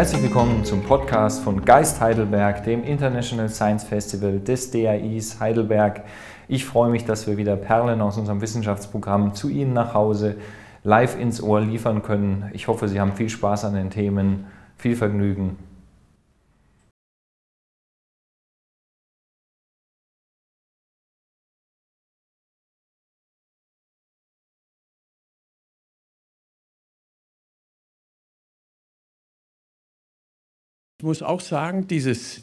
Herzlich willkommen zum Podcast von Geist Heidelberg, dem International Science Festival des DAIs Heidelberg. Ich freue mich, dass wir wieder Perlen aus unserem Wissenschaftsprogramm zu Ihnen nach Hause live ins Ohr liefern können. Ich hoffe, Sie haben viel Spaß an den Themen, viel Vergnügen Ich muss auch sagen, dieses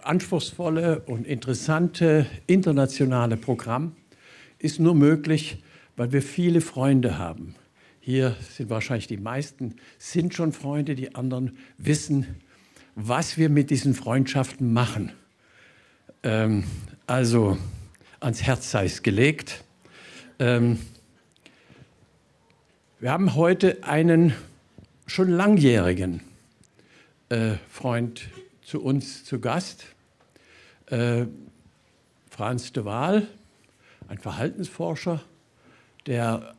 anspruchsvolle und interessante internationale Programm ist nur möglich, weil wir viele Freunde haben. Hier sind wahrscheinlich die meisten, sind schon Freunde, die anderen wissen, was wir mit diesen Freundschaften machen. Ähm, also ans Herz sei es gelegt. Ähm, wir haben heute einen schon langjährigen äh, Freund zu uns zu Gast, äh, Franz de Waal, ein Verhaltensforscher, der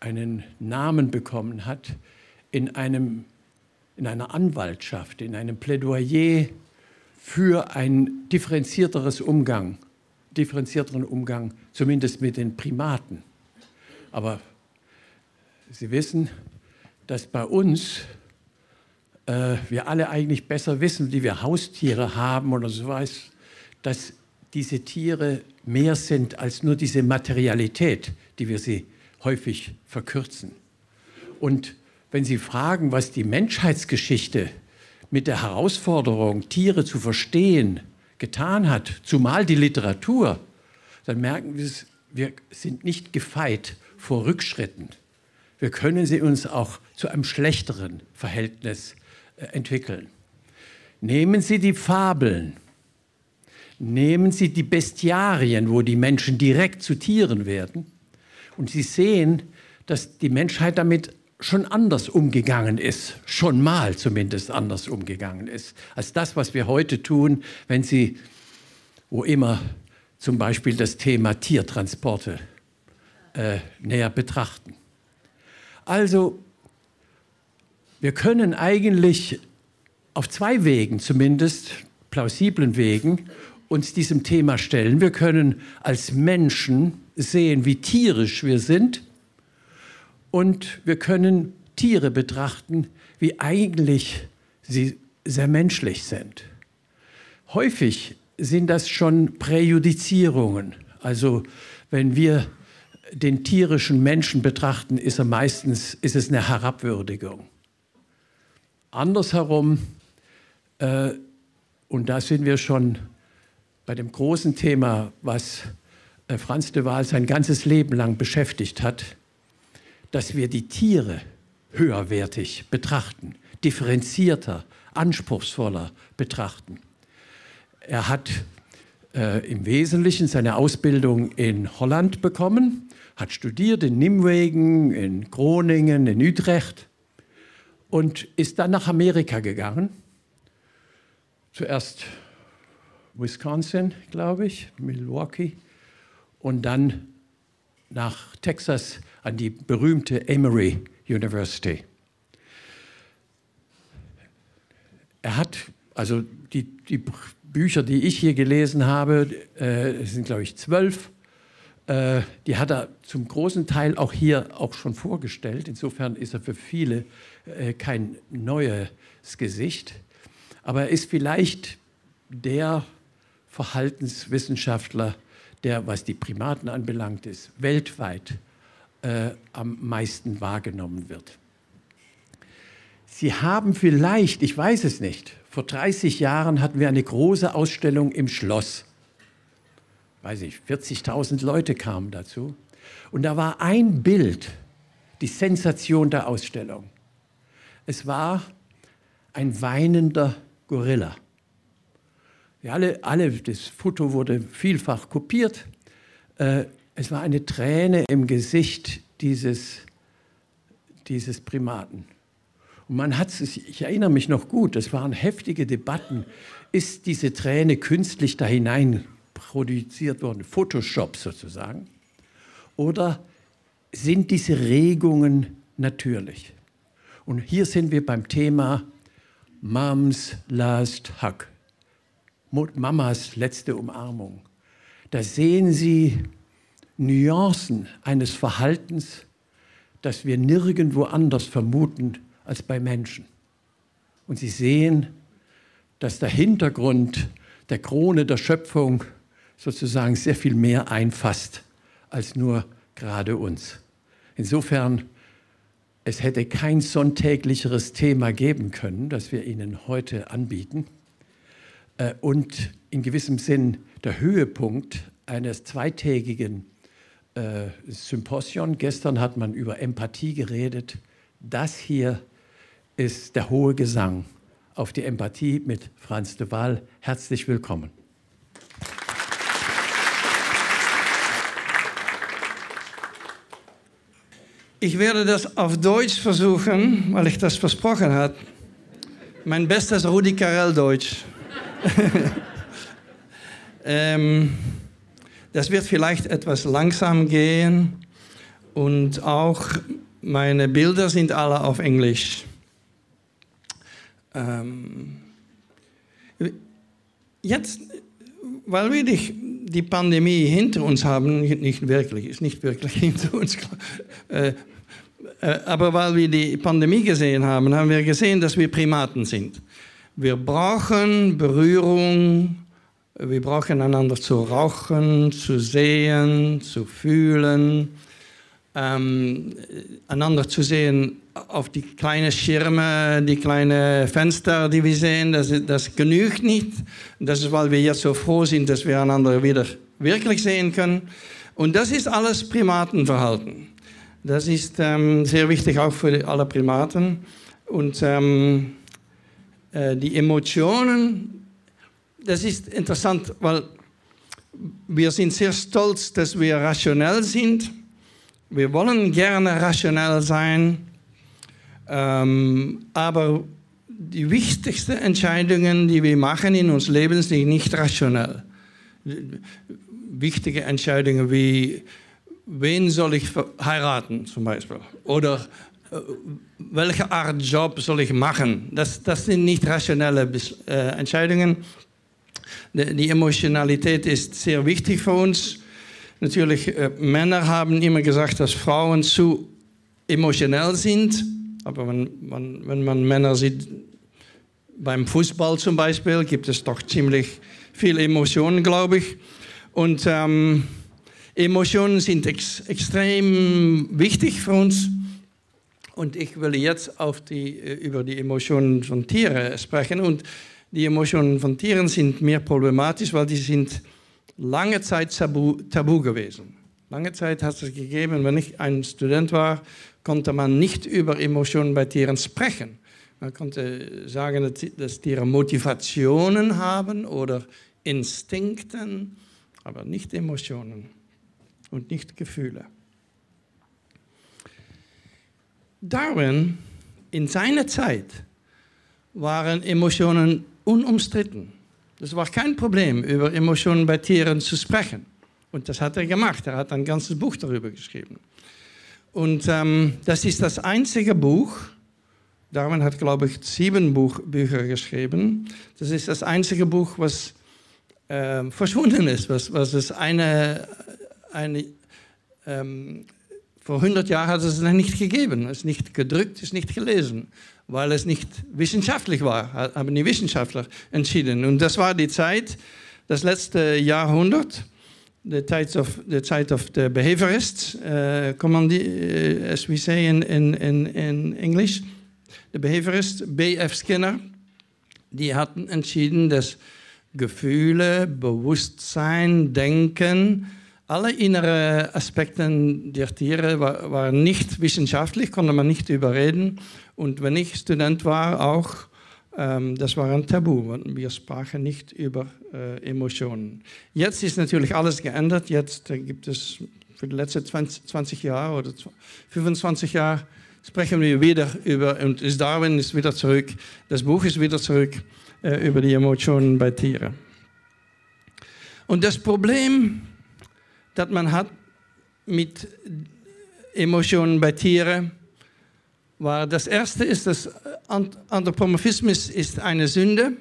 einen Namen bekommen hat in, einem, in einer Anwaltschaft, in einem Plädoyer für ein differenzierteres Umgang, differenzierteren Umgang, zumindest mit den Primaten. Aber Sie wissen, dass bei uns äh, wir alle eigentlich besser wissen, die wir Haustiere haben oder so was, dass diese Tiere mehr sind als nur diese Materialität, die wir sie häufig verkürzen. Und wenn Sie fragen, was die Menschheitsgeschichte mit der Herausforderung, Tiere zu verstehen, getan hat, zumal die Literatur, dann merken wir, wir sind nicht gefeit vor Rückschritten. Wir können sie uns auch zu einem schlechteren Verhältnis entwickeln. Nehmen Sie die Fabeln, nehmen Sie die Bestiarien, wo die Menschen direkt zu Tieren werden, und Sie sehen, dass die Menschheit damit schon anders umgegangen ist, schon mal zumindest anders umgegangen ist, als das, was wir heute tun, wenn Sie, wo immer zum Beispiel das Thema Tiertransporte äh, näher betrachten. Also wir können eigentlich auf zwei Wegen zumindest, plausiblen Wegen, uns diesem Thema stellen. Wir können als Menschen sehen, wie tierisch wir sind und wir können Tiere betrachten, wie eigentlich sie sehr menschlich sind. Häufig sind das schon Präjudizierungen. Also wenn wir den tierischen Menschen betrachten, ist, er meistens, ist es eine Herabwürdigung. Andersherum, äh, und da sind wir schon bei dem großen Thema, was äh, Franz de Waal sein ganzes Leben lang beschäftigt hat, dass wir die Tiere höherwertig betrachten, differenzierter, anspruchsvoller betrachten. Er hat äh, im Wesentlichen seine Ausbildung in Holland bekommen, hat studiert in Nimwegen, in Groningen, in Utrecht und ist dann nach Amerika gegangen. Zuerst Wisconsin, glaube ich, Milwaukee und dann nach Texas an die berühmte Emory University. Er hat, also die, die Bücher, die ich hier gelesen habe, äh, sind glaube ich zwölf, äh, die hat er zum großen Teil auch hier auch schon vorgestellt. Insofern ist er für viele äh, kein neues Gesicht, aber er ist vielleicht der Verhaltenswissenschaftler, der, was die Primaten anbelangt, ist, weltweit äh, am meisten wahrgenommen wird. Sie haben vielleicht, ich weiß es nicht, vor 30 Jahren hatten wir eine große Ausstellung im Schloss. Weiß ich, 40.000 Leute kamen dazu. Und da war ein Bild, die Sensation der Ausstellung. Es war ein weinender Gorilla. Ja, alle, alle, das Foto wurde vielfach kopiert. Äh, es war eine Träne im Gesicht dieses, dieses Primaten. Und man hat es, ich erinnere mich noch gut, das waren heftige Debatten. Ist diese Träne künstlich da hinein produziert worden, Photoshop sozusagen? Oder sind diese Regungen natürlich? Und hier sind wir beim Thema Mom's Last Hug. Mamas letzte Umarmung. Da sehen Sie Nuancen eines Verhaltens, das wir nirgendwo anders vermuten als bei Menschen. Und Sie sehen, dass der Hintergrund der Krone der Schöpfung sozusagen sehr viel mehr einfasst als nur gerade uns. Insofern, es hätte kein sonntäglicheres Thema geben können, das wir Ihnen heute anbieten. Äh, und in gewissem Sinn der Höhepunkt eines zweitägigen äh, Symposion. Gestern hat man über Empathie geredet. Das hier ist der hohe Gesang auf die Empathie mit Franz de Waal. Herzlich willkommen. Ich werde das auf Deutsch versuchen, weil ich das versprochen habe. Mein bestes Rudi Carell Deutsch. ähm, das wird vielleicht etwas langsam gehen und auch meine Bilder sind alle auf Englisch. Ähm, jetzt, weil wir die, die, Pandemie hinter uns haben, nicht wirklich, ist nicht wirklich hinter uns, äh, äh, aber weil wir die Pandemie gesehen haben, haben wir gesehen, dass wir Primaten sind. Wir brauchen Berührung, wir brauchen einander zu rauchen, zu sehen, zu fühlen, ähm, einander zu sehen auf die kleinen Schirme, die kleinen Fenster, die wir sehen. Das, das genügt nicht. Das ist, weil wir jetzt so froh sind, dass wir einander wieder wirklich sehen können. Und das ist alles Primatenverhalten. Das ist ähm, sehr wichtig auch für alle Primaten. Und ähm, äh, die Emotionen, das ist interessant, weil wir sind sehr stolz, dass wir rationell sind. Wir wollen gerne rationell sein, ähm, aber die wichtigsten Entscheidungen, die wir machen in unserem Leben, sind nicht rationell. Wichtige Entscheidungen wie, wen soll ich heiraten zum Beispiel? Oder äh, welche Art Job soll ich machen? Das, das sind nicht rationelle äh, Entscheidungen. Die, die, Emotionalität ist sehr wichtig für uns. Natürlich, äh, Männer haben immer gesagt, dass Frauen zu emotionell sind. Aber wenn, man, wenn man Männer sieht, beim Fußball zum Beispiel, gibt es doch ziemlich viele Emotionen, glaube ich. Und ähm, Emotionen sind ex extrem wichtig für uns. Und ich will jetzt auf die, äh, über die Emotionen von Tieren sprechen. Und die Emotionen von Tieren sind mehr problematisch, weil die sind lange Zeit tabu, tabu gewesen. Lange Zeit hat es gegeben, wenn ich ein Student war, konnte man nicht über Emotionen bei Tieren sprechen. Man konnte sagen, dass Tiere Motivationen haben oder Instinkten, aber nicht Emotionen und nicht Gefühle. Darwin, in seiner Zeit, waren Emotionen unumstritten. Es war kein Problem, über Emotionen bei Tieren zu sprechen. Und das hat er gemacht. Er hat ein ganzes Buch darüber geschrieben. Und ähm, das ist das einzige Buch, Darwin hat, glaube ich, sieben Buch, Bücher geschrieben. Das ist das einzige Buch, was äh, verschwunden ist, was, was es eine, eine ähm, vor 100 Jahren hat es es nicht gegeben. Es ist nicht gedrückt, es ist nicht gelesen, weil es nicht wissenschaftlich war, haben die Wissenschaftler entschieden. Und das war die Zeit, das letzte Jahrhundert, the Zeit of the Zeit of the behaviorists, uh, uh, as we say in, in, in, in English. The behaviorist B.F. Skinner, die hatten entschieden, dass Gefühle, Bewusstsein, Denken alle innere Aspekte der Tiere waren war nicht wissenschaftlich, konnte man nicht überreden. Und wenn ich Student war, auch, das war ein Tabu. Wir sprachen nicht über äh, Emotionen. Jetzt ist natürlich alles geändert. Jetzt äh, gibt es für die letzten 20, 20 Jahre oder 25 Jahre sprechen wir wieder über, und ist Darwin ist wieder zurück, das Buch ist wieder zurück äh, über die Emotionen bei Tieren. Und das Problem das man hat mit Emotionen bei Tieren, war das erste ist, dass Anthropomorphismus ist eine Sünde.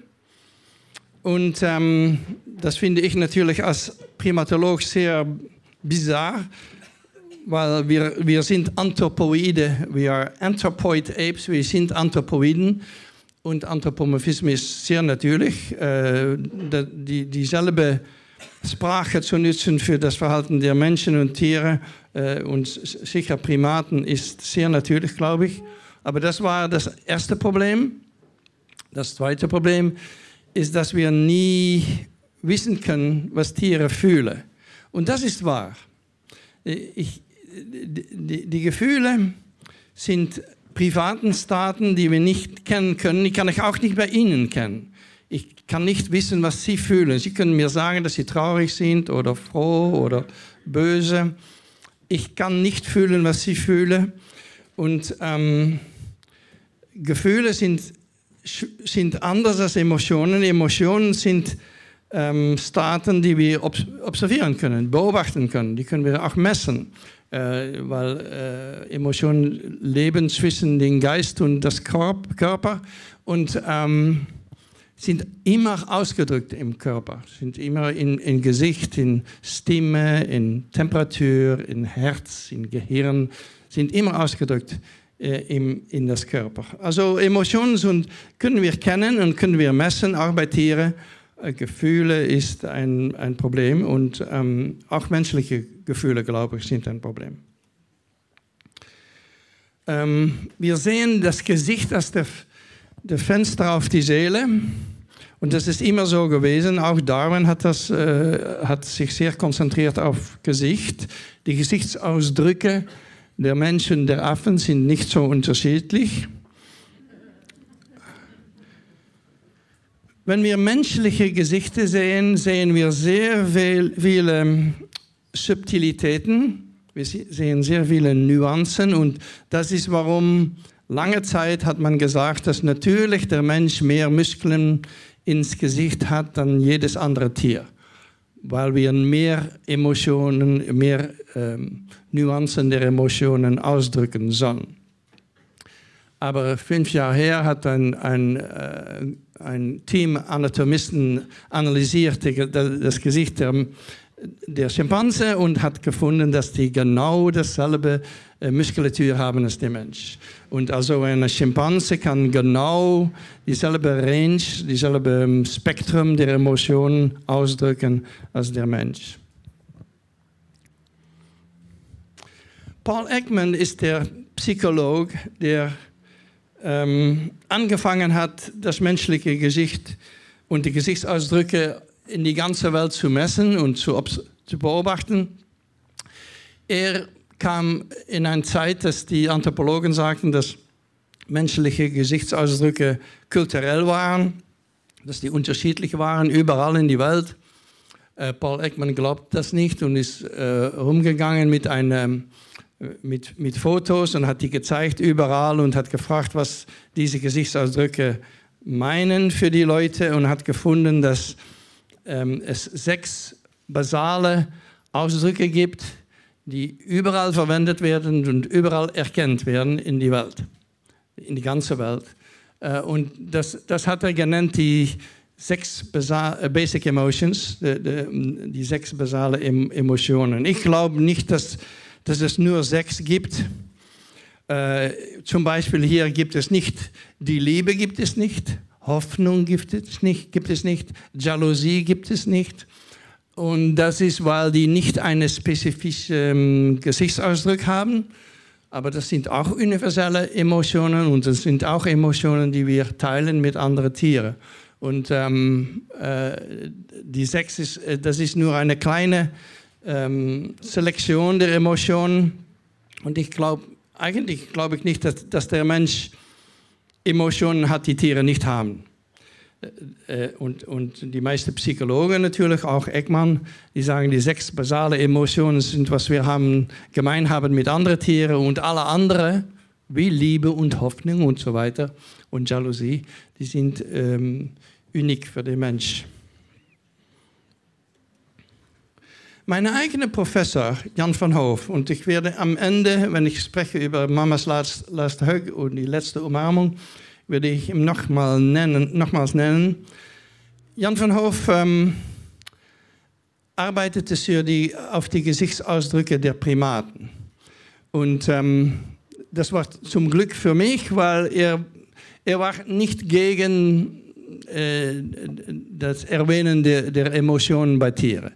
Und ähm, das finde ich natürlich als Primatolog sehr bizarr, weil wir, wir sind Anthropoide, wir sind Anthropoid Apes, wir sind Anthropoiden. Und Anthropomorphismus ist sehr natürlich. Äh, die, dieselbe Sprache zu nutzen für das Verhalten der Menschen und Tiere äh, und sicher Primaten ist sehr natürlich, glaube ich. Aber das war das erste Problem. Das zweite Problem ist, dass wir nie wissen können, was Tiere fühlen. Und das ist wahr. Ich, die, die, Gefühle sind privaten Staaten, die wir nicht kennen können. Die kann ich auch nicht bei Ihnen kennen. Ich kann nicht wissen, was Sie fühlen. Sie können mir sagen, dass Sie traurig sind oder froh oder böse. Ich kann nicht fühlen, was Sie fühlen. Und ähm, Gefühle sind, sind anders als Emotionen. Emotionen sind ähm, Staaten, die wir observieren können, beobachten können. Die können wir auch messen, äh, weil äh, Emotionen leben zwischen dem Geist und das Körper. Und ähm, sind immer ausgedrückt im Körper, sind immer in, in Gesicht, in Stimme, in Temperatur, in Herz, in Gehirn, sind immer ausgedrückt äh, im, in das Körper. Also Emotionen sind, können wir kennen und können wir messen, auch bei Tieren. Äh, Gefühle ist ein, ein Problem und ähm, auch menschliche Gefühle, glaube ich, sind ein Problem. Ähm, wir sehen das Gesicht als der de Fenster auf die Seele. Und das ist immer so gewesen. Auch Darwin hat, das, äh, hat sich sehr konzentriert auf Gesicht. Die Gesichtsausdrücke der Menschen, der Affen sind nicht so unterschiedlich. Wenn wir menschliche Gesichter sehen, sehen wir sehr viele Subtilitäten. Wir sehen sehr viele Nuancen und das ist warum Lange Zeit hat man gesagt, dass natürlich der Mensch mehr Muskeln ins Gesicht hat dann jedes andere Tier, weil wir mehr Emotionen, mehr ähm, Nuancen der Emotionen ausdrücken sollen. Aber fünf Jahre her hat ein, ein, äh, ein Team Anatomisten analysiert das Gesicht der der Schimpanse und hat gefunden, dass die genau dasselbe Muskulatur haben als der Mensch. Und also ein Schimpanse kann genau dieselbe Range, dieselbe ähm, Spektrum der Emotionen ausdrücken als der Mensch. Paul Ekman ist der Psychologe, der ähm, angefangen hat, das menschliche Gesicht und die Gesichtsausdrücke in die ganze Welt zu messen und zu, zu beobachten. Er kam in eine Zeit, dass die Anthropologen sagten, dass menschliche Gesichtsausdrücke kulturell waren, dass die unterschiedlich waren, überall in die Welt. Äh, Paul Ekman glaubt das nicht und ist äh, rumgegangen mit, einem, mit, mit Fotos und hat die gezeigt überall und hat gefragt, was diese Gesichtsausdrücke meinen für die Leute und hat gefunden, dass ähm, es sechs basale Ausdrücke gibt, die überall verwendet werden und überall erkannt werden in die Welt, in die ganze Welt. Äh, und das, das hat er genannt die sechs äh, Basic Emotions, die, die, die sechs basale Emotionen. Ich glaube nicht, dass, dass es nur sechs gibt. Äh, zum Beispiel hier gibt es nicht, die Liebe gibt es nicht, Hoffnung gibt es nicht, gibt es nicht, Jalousie gibt es nicht. Und das ist, weil die nicht einen spezifischen ähm, Gesichtsausdruck haben. Aber das sind auch universelle Emotionen und das sind auch Emotionen, die wir teilen mit anderen Tieren. Und ähm, äh, die sechs ist, äh, das ist nur eine kleine ähm, Selektion der Emotionen. Und ich glaube, eigentlich glaube ich nicht, dass, dass der Mensch Emotionen hat, die Tiere nicht haben. Äh, äh, und, und die meisten Psychologen natürlich, auch Eckmann, die sagen, die sechs basale Emotionen sind, was wir haben, gemein haben mit anderen Tieren und alle anderen, wie Liebe und Hoffnung und so weiter und Jalousie, die sind ähm, unik für den Mensch. Mein eigener Professor, Jan van Hoof, und ich werde am Ende, wenn ich spreche über Mamas laatste Hug und die letzte Umarmung, werde ich ihn nochmal nennen, nochmals nennen. Jan van Hoof ähm, arbeitete für die, auf die Gesichtsausdrücke der Primaten. Und ähm, das war zum Glück für mich, weil er, er war nicht gegen äh, das Erwähnen der, der Emotionen bei Tieren.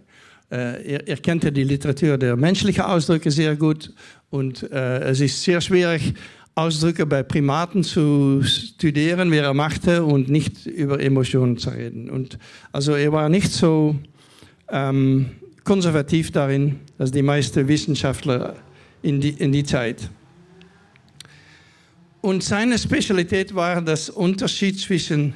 Äh, er, er, kannte die Literatur der menschlichen Ausdrücke sehr gut und äh, es ist sehr schwierig, Ausdrücke bei Primaten zu studieren, wie er machte und nicht über Emotionen zu reden. Und also er war nicht so ähm, konservativ darin, als die meisten Wissenschaftler in die, in die Zeit. Und seine Spezialität war das Unterschied zwischen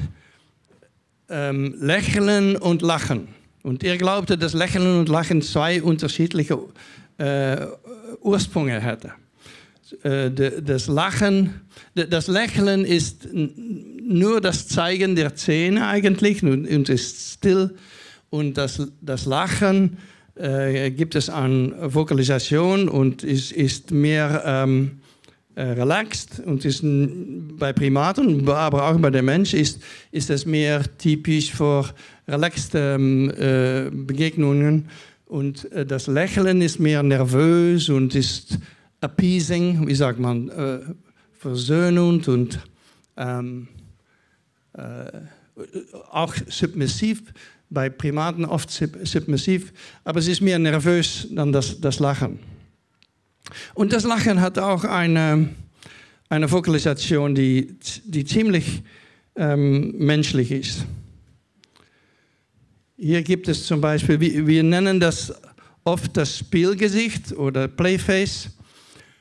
ähm, Lächeln und Lachen. Und er glaubte, dass Lächeln und Lachen zwei unterschiedliche äh, Ursprünge hätten. Äh, das Lachen, das Lächeln ist nur das Zeigen der Zähne eigentlich und, ist still. Und das, das Lachen äh, gibt es an Vokalisation und ist, ist mehr ähm, äh, relaxed und ist bei Primaten, aber auch bei dem Mensch ist, ist es mehr typisch für relaxte ähm, äh, Begegnungen. Und äh, das Lächeln ist mehr nervös und ist appeasing, wie sagt man, äh, versöhnend und ähm, äh, auch submissiv. Bei Primaten oft submissiv, aber es ist mehr nervös dann das, das Lachen. Und das Lachen hat auch eine, eine Vokalisation, die, die ziemlich ähm, menschlich ist. Hier gibt es zum Beispiel, wir nennen das oft das Spielgesicht oder Playface.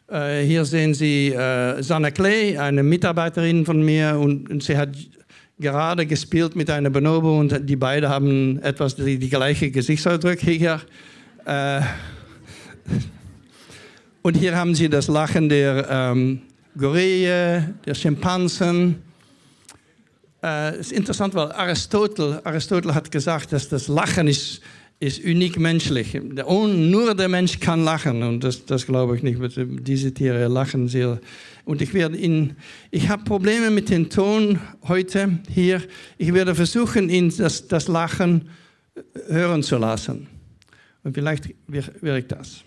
Äh, hier sehen Sie äh, Sanna Clay, eine Mitarbeiterin von mir, und, und, sie hat gerade gespielt mit einer Bonobo und die beiden haben etwas die, die gleiche Gesichtsausdrücke hier. Äh, und hier haben Sie das Lachen der ähm, Gorille, der Schimpansen. Äh, es ist interessant, weil Aristotel, Aristotel hat gesagt, dass das Lachen ist, ist uniek menschlich. Nur der Mensch kann lachen und das, das glaube ich nicht. Diese Tiere lachen sehr. Und ich werde ihn, ich habe Probleme mit dem Ton heute hier. Ich werde versuchen, ihn das, das Lachen hören zu lassen. Und vielleicht wirkt das.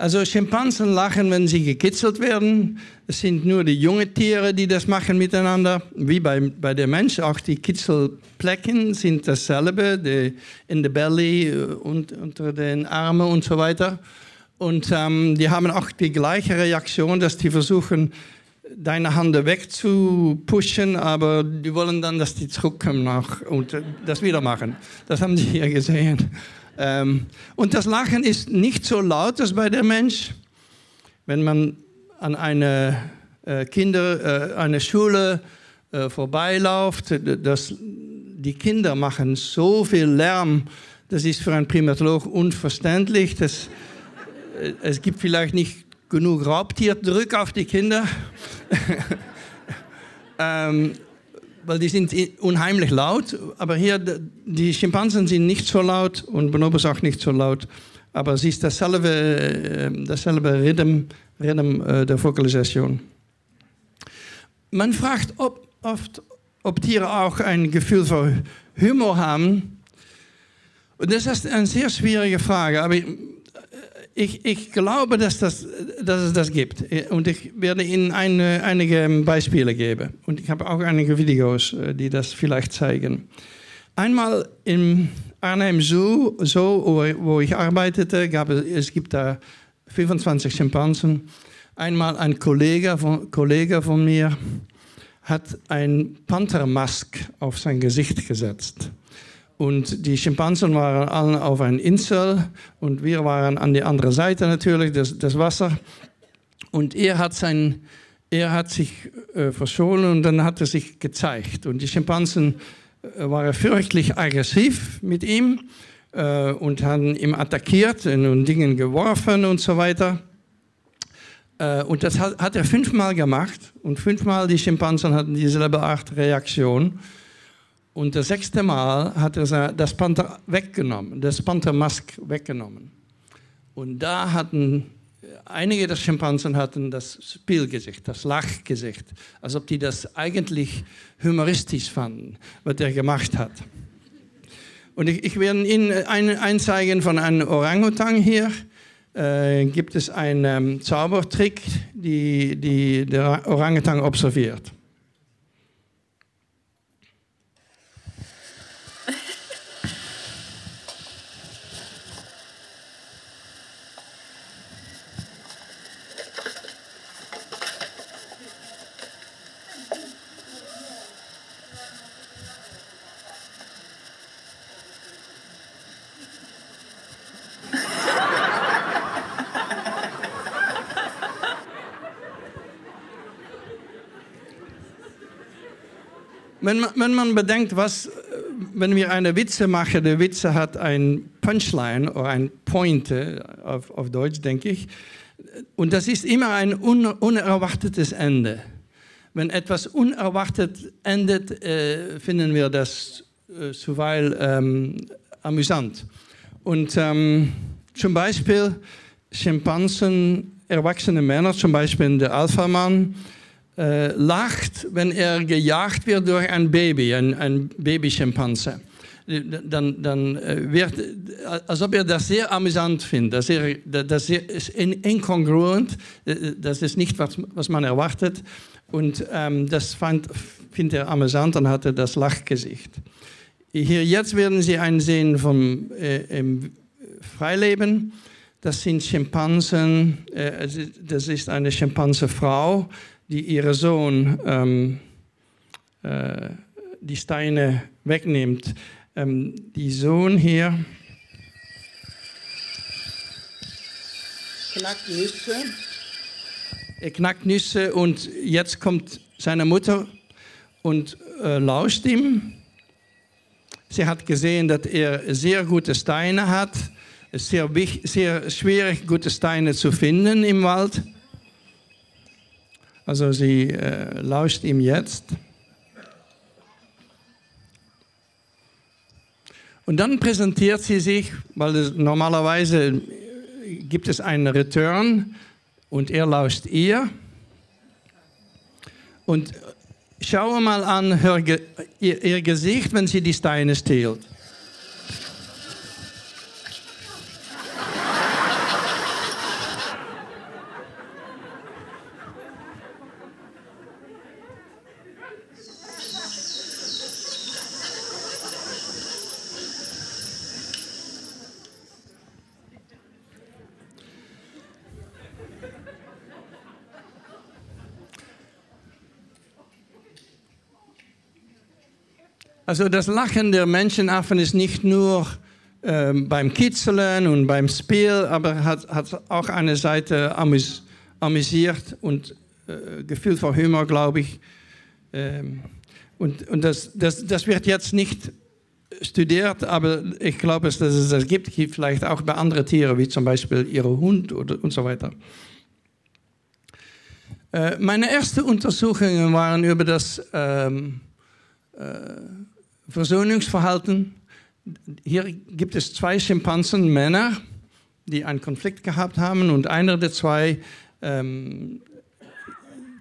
Also Schimpansen lachen, wenn sie gekitzelt werden. Es sind nur die jungen Tiere, die das machen miteinander. Wie bei, bei der Mensch, auch die Kitzelplecken sind dasselbe, die, in der Belly äh, und unter den Armen und so weiter. Und ähm, die haben auch die gleiche Reaktion, dass die versuchen, deine Hand wegzupushen, aber die wollen dann, dass die zurückkommen nach und das wieder machen. Das haben sie hier gesehen. Ähm, und das Lachen ist nicht so laut als bei der Mensch. Wenn man an eine äh, Kinder, äh, eine Schule äh, vorbeiläuft, das, die Kinder machen so viel Lärm, das ist für einen Primatolog unverständlich. Das, äh, es gibt vielleicht nicht genug Raubtierdruck auf die Kinder. ähm, weil die sind unheimlich laut. Aber hier, die Schimpansen sind nicht so laut und Bonobos auch nicht so laut. Aber es ist dasselbe, äh, dasselbe Rhythm, Rhythm äh, der Vokalisation. Man fragt ob, oft, ob Tiere auch ein Gefühl für Humor haben. Und das ist eine sehr schwierige Frage. Aber ich, ich glaube, dass, das, dass es das gibt. Und ich werde Ihnen eine, einige Beispiele geben. Und ich habe auch einige Videos, äh, die das vielleicht zeigen. Einmal im Arnhem Zoo, Zoo wo ich arbeitete, gab es, es gibt da 25 Schimpansen. Einmal ein Kollege von, Kollege von mir hat ein Panthermask auf sein Gesicht gesetzt. Und die Schimpansen waren alle auf einer Insel und wir waren an der anderen Seite natürlich, das, das Wasser. Und er hat, sein, er hat sich äh, verscholen und dann hat er sich gezeigt. Und die Schimpansen äh, waren fürchtlich aggressiv mit ihm äh, und haben ihn attackiert und Dinge geworfen und so weiter. Äh, und das hat, hat, er fünfmal gemacht und fünfmal die Schimpansen hatten dieselbe Art Reaktion. Und das sechste Mal hat er das Panther weggenommen, das Panthermask weggenommen. Und da hatten einige der Schimpansen hatten das Spielgesicht, das Lachgesicht, als ob die das eigentlich humoristisch fanden, was er gemacht hat. Und ich, ich werde Ihnen ein, einzeigen von einem Orangutan hier. Äh, gibt es einen ähm, Zaubertrick, die, die der Orangutan observiert. Wenn man, wenn man bedenkt, was, äh, wenn wir eine Witze machen, der Witze hat ein Punchline oder ein Pointe auf, auf Deutsch, denke ich. Und das ist immer ein unerwartetes Ende. Wenn etwas unerwartet endet, äh, finden wir das äh, zuweilen ähm, amüsant. Und ähm, zum Beispiel Schimpansen, erwachsene Männer, zum Beispiel der Alpha-Mann, äh, lacht, wenn er gejagt wird durch ein Baby, ein, ein Babyschimpanse. Dann, dann äh, wird, als ob er das sehr amüsant findet. Das, er, das ist inkongruent, äh, das ist nicht, was, was man erwartet. Und ähm, das fand, findet er amüsant und hatte das Lachgesicht. Hier jetzt werden Sie einen sehen vom äh, im Freileben. Das sind Schimpansen, äh, das ist eine Schimpansefrau, die ihren Sohn ähm, äh, die Steine wegnimmt. Ähm, die Sohn hier knackt Nüsse. Er knackt Nüsse und jetzt kommt seine Mutter und äh, lauscht ihm. Sie hat gesehen, dass er sehr gute Steine hat. Es ist sehr, sehr schwierig, gute Steine zu finden im Wald. Also sie äh, lauscht ihm jetzt. Und dann präsentiert sie sich, weil es, normalerweise gibt es einen Return und er lauscht ihr. Und schaue mal an ihr, ihr Gesicht, wenn sie die Steine stiehlt. Also das Lachen der Menschenaffen ist nicht nur äh, beim Kitzeln und beim Spiel, aber hat, hat auch eine Seite amüs amüsiert und äh, Gefühl für Humor, glaube ich. Ähm, und und das, das, das wird jetzt nicht studiert, aber ich glaube, dass es das gibt, vielleicht auch bei anderen Tieren, wie zum Beispiel ihre Hund oder, und so weiter. Äh, meine ersten Untersuchungen waren über das ähm, äh, Versöhnungsverhalten. Hier gibt es zwei Schimpansen, Männer, die einen Konflikt gehabt haben und einer der zwei ähm,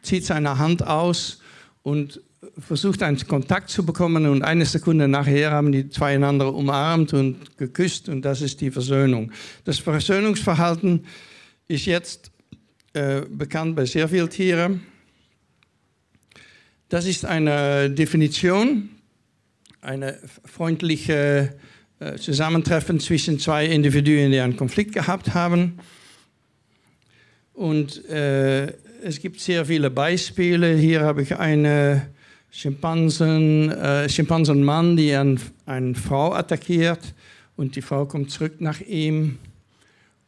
zieht seine Hand aus und versucht einen Kontakt zu bekommen und eine Sekunde nachher haben die zwei einander umarmt und geküsst und das ist die Versöhnung. Das Versöhnungsverhalten ist jetzt äh, bekannt bei sehr vielen Tieren. Das ist eine Definition eine freundliche äh, Zusammentreffen zwischen zwei Individuen, die einen Konflikt gehabt haben. Und äh, es gibt sehr viele Beispiele. Hier habe ich eine Schimpansen, äh, Schimpansenmann, die ein, eine Frau attackiert und die Frau kommt zurück nach ihm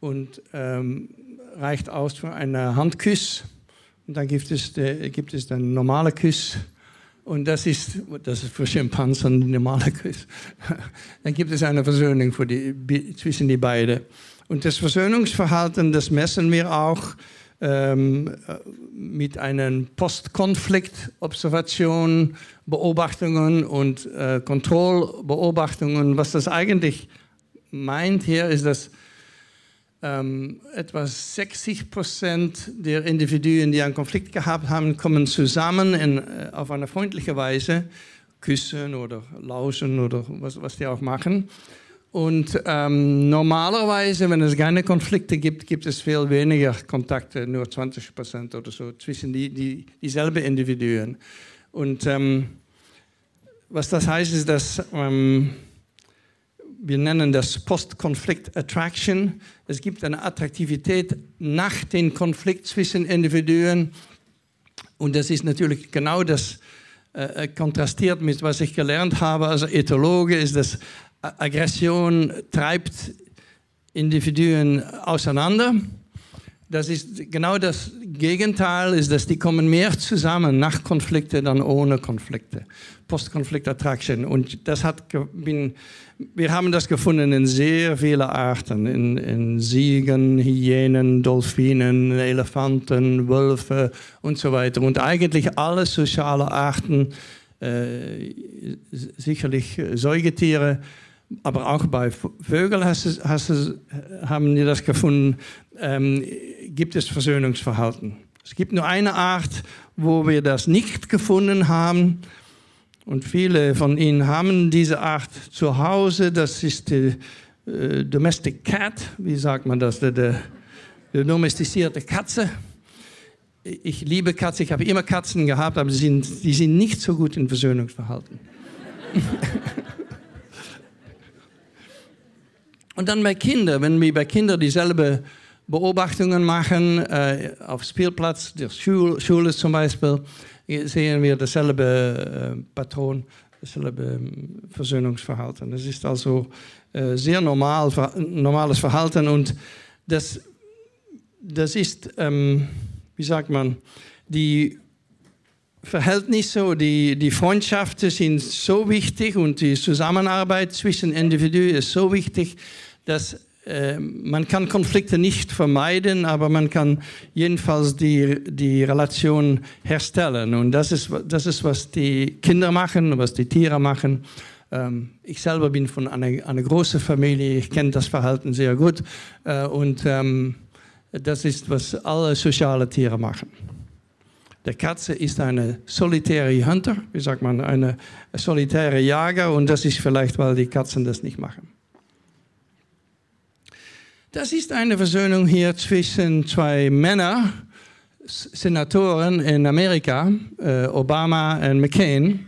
und ähm, reicht aus für einen Handkuss. Und dann gibt es, de, gibt es den normalen Kuss. Und das ist, das ist für Schimpansen normaler Kuss. dann gibt es eine Versöhnung die, zwischen die beiden. Und das Versöhnungsverhalten, das messen wir auch ähm, mit einer Postkonfliktobservation, Beobachtungen und äh, Kontrollbeobachtungen. Was das eigentlich meint hier, ist, dass ähm, etwa 60 Prozent der Individuen, die einen Konflikt gehabt haben, kommen zusammen in, äh, auf eine freundliche Weise, küssen oder lauschen oder was, was die auch machen. Und ähm, normalerweise, wenn es keine Konflikte gibt, gibt es viel weniger Kontakte, nur 20 Prozent oder so, zwischen die, die, dieselben Individuen. Und ähm, was das heißt, ist, dass ähm, wir nennen das Post-Conflict Attraction. Es gibt eine Attraktivität nach dem Konflikt zwischen Individuen. Und das ist natürlich genau das, äh, kontrastiert mit was ich gelernt habe als Ethologe, ist das Aggression treibt Individuen auseinander. Das ist genau das Gegenteil, ist, dass die kommen mehr zusammen nach Konflikten dann ohne Konflikte. Post-Konflikt-Attraction. Und das hat, bin, wir haben das gefunden in sehr vielen Arten. In, in Siegen, Hyänen, Dolphinen, Elefanten, Wölfe und so weiter. Und eigentlich alle sozialen Arten, äh, sicherlich Säugetiere, aber auch bei Vögeln hast hast haben die das gefunden, ähm, gibt es Versöhnungsverhalten. Es gibt nur eine Art, wo wir das nicht gefunden haben. Und viele von Ihnen haben diese Art zu Hause. Das ist die äh, Domestic Cat, wie sagt man das? Die, die, die domestizierte Katze. Ich liebe Katzen, ich habe immer Katzen gehabt, aber sie sind, die sind nicht so gut in Versöhnungsverhalten. Und dann bei Kindern, wenn wir bei Kindern dieselbe Beobachtungen machen, äh, auf Spielplatz der Schule, Schule zum Beispiel, sehen wir dasselbe äh, Patron, dasselbe ähm, Versöhnungsverhalten. Das ist also äh, sehr normal, normales Verhalten und das, das ist, ähm, wie sagt man, die Verhältnisse, die, die Freundschaften sind so wichtig und die Zusammenarbeit zwischen Individuen ist so wichtig, dass man kann Konflikte nicht vermeiden, aber man kann jedenfalls die, die Relation herstellen. Und das ist, das ist, was die Kinder machen, was die Tiere machen. Ähm, ich selber bin von einer, einer großen Familie, ich kenne das Verhalten sehr gut. Äh, und ähm, das ist, was alle sozialen Tiere machen. Der Katze ist eine solitäre Hunter, wie sagt man, eine solitäre Jager und das ist vielleicht, weil die Katzen das nicht machen. Das ist eine Versöhnung hier zwischen zwei Männern, Senatoren in Amerika, äh, Obama und McCain.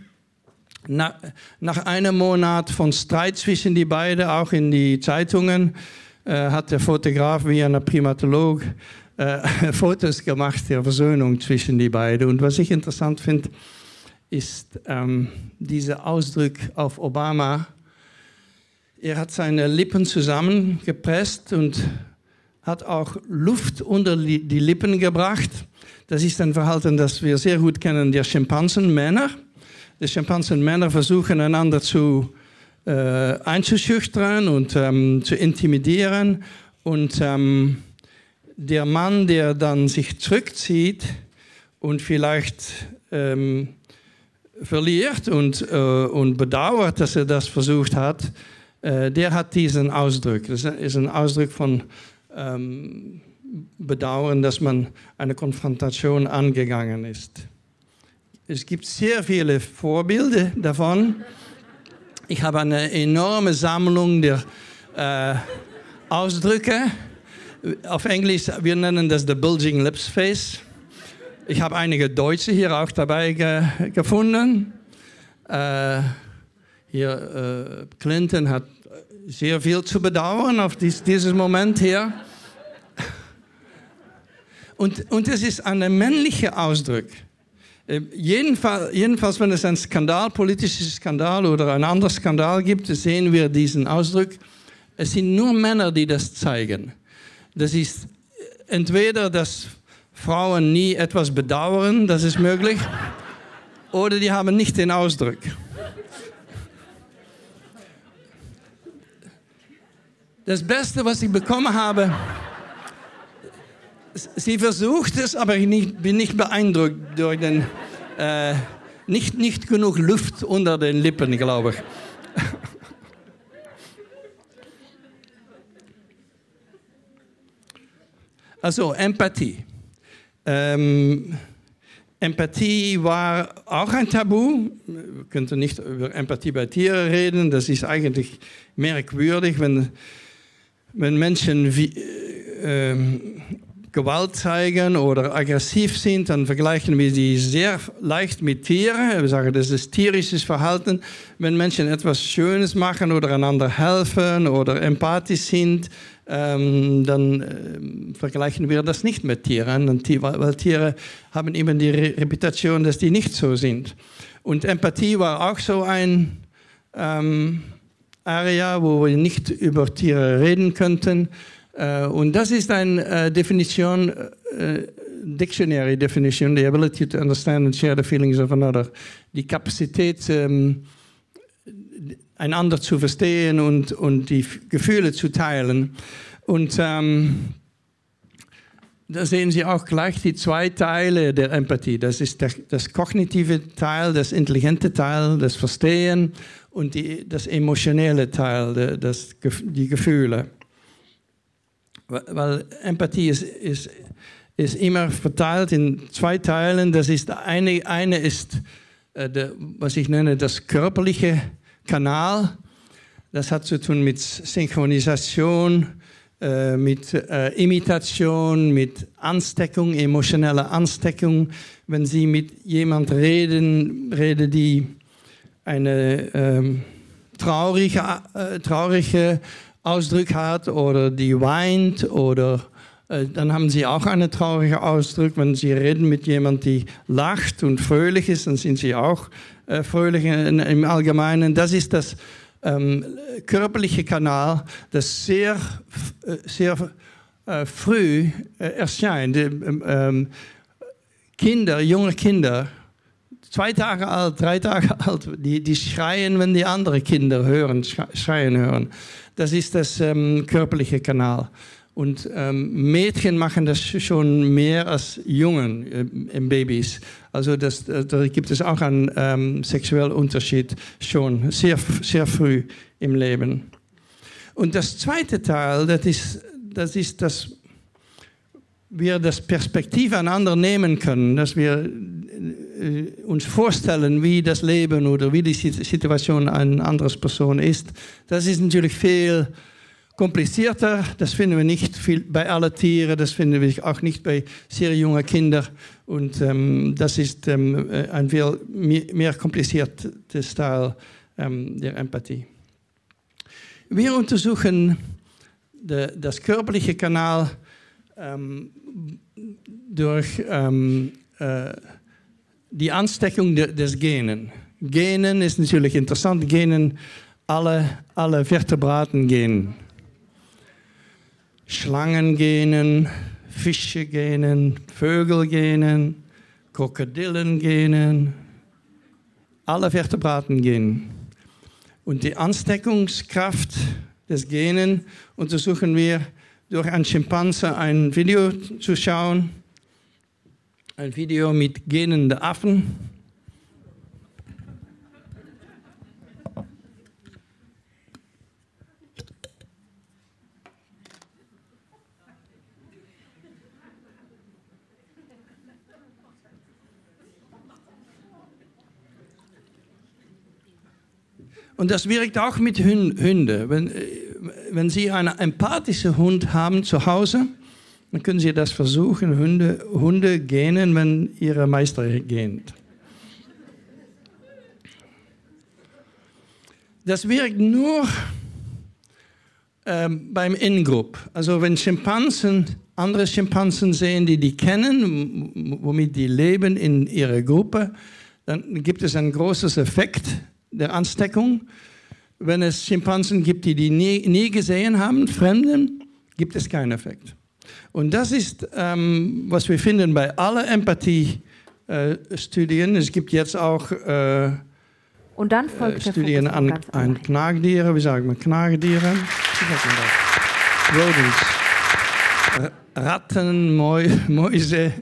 Na, nach einem Monat von Streit zwischen die beiden, auch in die Zeitungen, äh, hat der Fotograf wie ein Primatolog äh, Fotos gemacht der Versöhnung zwischen die beiden. Und was ich interessant finde, ist ähm, dieser Ausdruck auf Obama, er hat seine Lippen zusammengepresst und hat auch Luft unter die Lippen gebracht. Das ist ein Verhalten, das wir sehr gut kennen, der Schimpansenmänner. Die Schimpansenmänner versuchen einander zu äh, einzuschüchtern und ähm, zu intimidieren. Und ähm, der Mann, der dann sich zurückzieht und vielleicht ähm, verliert und, äh, und bedauert, dass er das versucht hat, der hat diesen Ausdruck. Das ist ein Ausdruck von ähm, Bedauern, dass man eine Konfrontation angegangen ist. Es gibt sehr viele Vorbilder davon. Ich habe eine enorme Sammlung der äh, Ausdrücke. Auf Englisch, wir nennen das the bulging lips face. Ich habe einige Deutsche hier auch dabei ge gefunden. Äh, hier, äh, Clinton hat sehr viel zu bedauern auf dies, dieses Moment hier. Und, und es ist ein männlicher Ausdruck. Äh, jedenfalls, jedenfalls, wenn es einen Skandal, politischen Skandal oder einen anderen Skandal gibt, sehen wir diesen Ausdruck. Es sind nur Männer, die das zeigen. Das ist entweder, dass Frauen nie etwas bedauern, das ist möglich, oder die haben nicht den Ausdruck. Das Beste, was ich bekommen habe, sie versucht es, aber ich bin nicht beeindruckt durch den, äh, nicht, nicht genug Luft unter den Lippen, glaube ich. Also Empathie. Ähm, Empathie war auch ein Tabu. Wir könnten nicht über Empathie bei Tieren reden. Das ist eigentlich merkwürdig, wenn, wenn Menschen wie, äh, Gewalt zeigen oder aggressiv sind, dann vergleichen wir sie sehr leicht mit Tieren. Wir sagen, das ist tierisches Verhalten. Wenn Menschen etwas Schönes machen oder einander helfen oder empathisch sind, ähm, dann äh, vergleichen wir das nicht mit Tieren, weil Tiere haben immer die Reputation, dass die nicht so sind. Und Empathie war auch so ein ähm, Area, wo wir nicht über Tiere reden könnten. Äh, und das ist eine äh, Definition, äh, Dictionary Definition, the ability to understand and share the feelings of another. Die Kapazität, ähm, einander zu verstehen und, und die Gefühle zu teilen. Und ähm, da sehen Sie auch gleich die zwei Teile der Empathie. Das ist der, das kognitive Teil, das intelligente Teil, das Verstehen und die, das emotionelle Teil, das, die Gefühle. Weil Empathie ist, ist, ist immer verteilt in zwei Teilen. Das ist eine, eine ist, äh, der, was ich nenne, das körperliche Kanal. Das hat zu tun mit Synchronisation, äh, mit äh, Imitation, mit Ansteckung, emotioneller Ansteckung. Wenn Sie mit jemand reden, reden die eine ähm, traurige, äh, traurige Ausdruck hat oder die weint oder äh, dann haben sie auch einen traurigen Ausdruck. Wenn sie reden mit jemandem, die lacht und fröhlich ist, dann sind sie auch äh, fröhlich im Allgemeinen. Das ist das ähm, körperliche Kanal, das sehr, äh, sehr äh, früh äh, erscheint. Ähm, ähm, Kinder, junge Kinder, zwei Tage alt, drei Tage alt, die, die schreien, wenn die andere Kinder hören, schreien hören. Das ist das ähm, körperliche Kanal. Und ähm, Mädchen machen das schon mehr als Jungen äh, Babys. Also das, äh, da gibt es auch einen ähm, sexuellen Unterschied schon sehr, sehr früh im Leben. Und das zweite Teil, das ist, das ist, dass wir das Perspektiv einander nehmen können, dass wir äh, uns vorstellen, wie das Leben oder wie die Situation einer anderen Person ist. Das ist natürlich viel komplizierter. Das finden wir nicht viel bei allen Tieren, das finden wir auch nicht bei sehr jungen Kindern. Und ähm, das ist ähm, äh, ein viel mehr kompliziertes Teil ähm, der Empathie. Wir untersuchen de, das körperliche Kanal ähm, durch ähm, äh, die Ansteckung de, des Genen. Genen ist natürlich interessant. Genen, alle, alle Vertebraten gehen. Schlangengenen, Fischegenen, Vögelgenen, Krokodillengenen, alle Vertebraten gehen. Und die Ansteckungskraft des Genen untersuchen wir durch einen Schimpanse ein Video zu schauen. Ein Video mit gähnenden Affen. Und das wirkt auch mit Hunden. Wenn, äh, wenn Sie einen empathischen Hund haben zu Hause, dann können Sie das versuchen. Hunde, Hunde gähnen, wenn ihre Meister gähnt. Das wirkt nur ähm, beim Ingroup. Also wenn Schimpansen andere Schimpansen sehen, die die kennen, womit die leben in ihrer Gruppe, dann gibt es ein großes Effekt der Ansteckung. Wenn es Schimpansen gibt, die die nie, nie gesehen haben, Fremden, gibt es keinen Effekt. Und das ist, ähm, was wir finden bei allen Empathie-Studien. Äh, es gibt jetzt auch äh, Und dann folgt äh, Studien an, an Knagdieren, wie sagen wir, Knagdieren? Rodents. Ratten, Mäuse.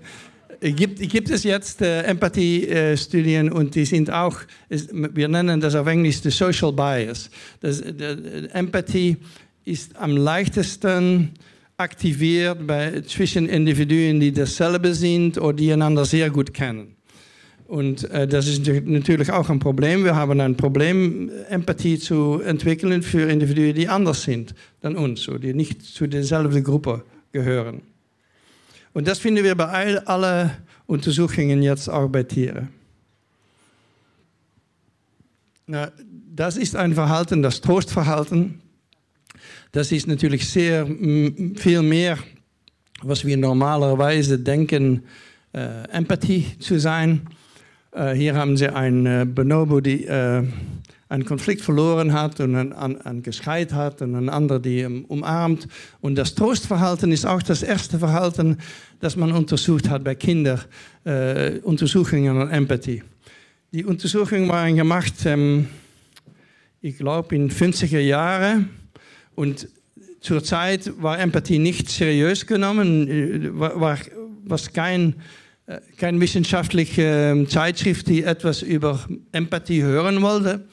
Gibt, gibt es jetzt äh, Empathie-Studien äh, und die sind auch, wir nennen das auf Englisch the Social Bias. Das, der, Empathie ist am leichtesten aktiviert bei, zwischen Individuen, die dasselbe sind oder die einander sehr gut kennen. Und äh, das ist natürlich auch ein Problem. Wir haben ein Problem, Empathie zu entwickeln für Individuen, die anders sind als uns, oder die nicht zu derselben Gruppe gehören. Und das finden wir bei allen Untersuchungen jetzt auch bei Tieren. Na, das ist ein Verhalten, das Trostverhalten. Das ist natürlich sehr viel mehr, was wir normalerweise denken, äh, Empathie zu sein. Äh, hier haben Sie einen äh, Bonobo, die äh, einen Konflikt verloren hat und einen, einen geschreit hat und einen anderen, die ihn umarmt. Und das Trostverhalten ist auch das erste Verhalten, das man untersucht hat bei Kindern, äh, Untersuchungen an Empathie. Die Untersuchungen waren gemacht, ähm, ich glaube, in 50er Jahren. Und zur Zeit war Empathie nicht seriös genommen, äh, war, war was kein äh, keine wissenschaftliche ähm, Zeitschrift, die etwas über Empathie hören wollte.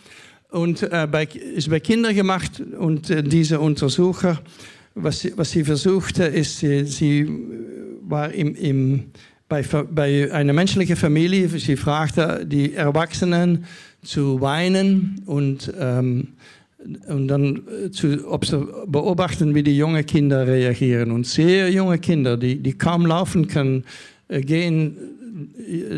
Und äh, bei, ist bei Kindern gemacht und äh, diese Untersucher, was sie, was sie versuchte, ist, sie, sie war im, im, bei, bei einer menschlichen Familie, sie fragte die Erwachsenen zu weinen und, ähm, und dann äh, zu beobachten, wie die jungen Kinder reagieren. Und sehr junge Kinder, die, die kaum laufen können, äh, gehen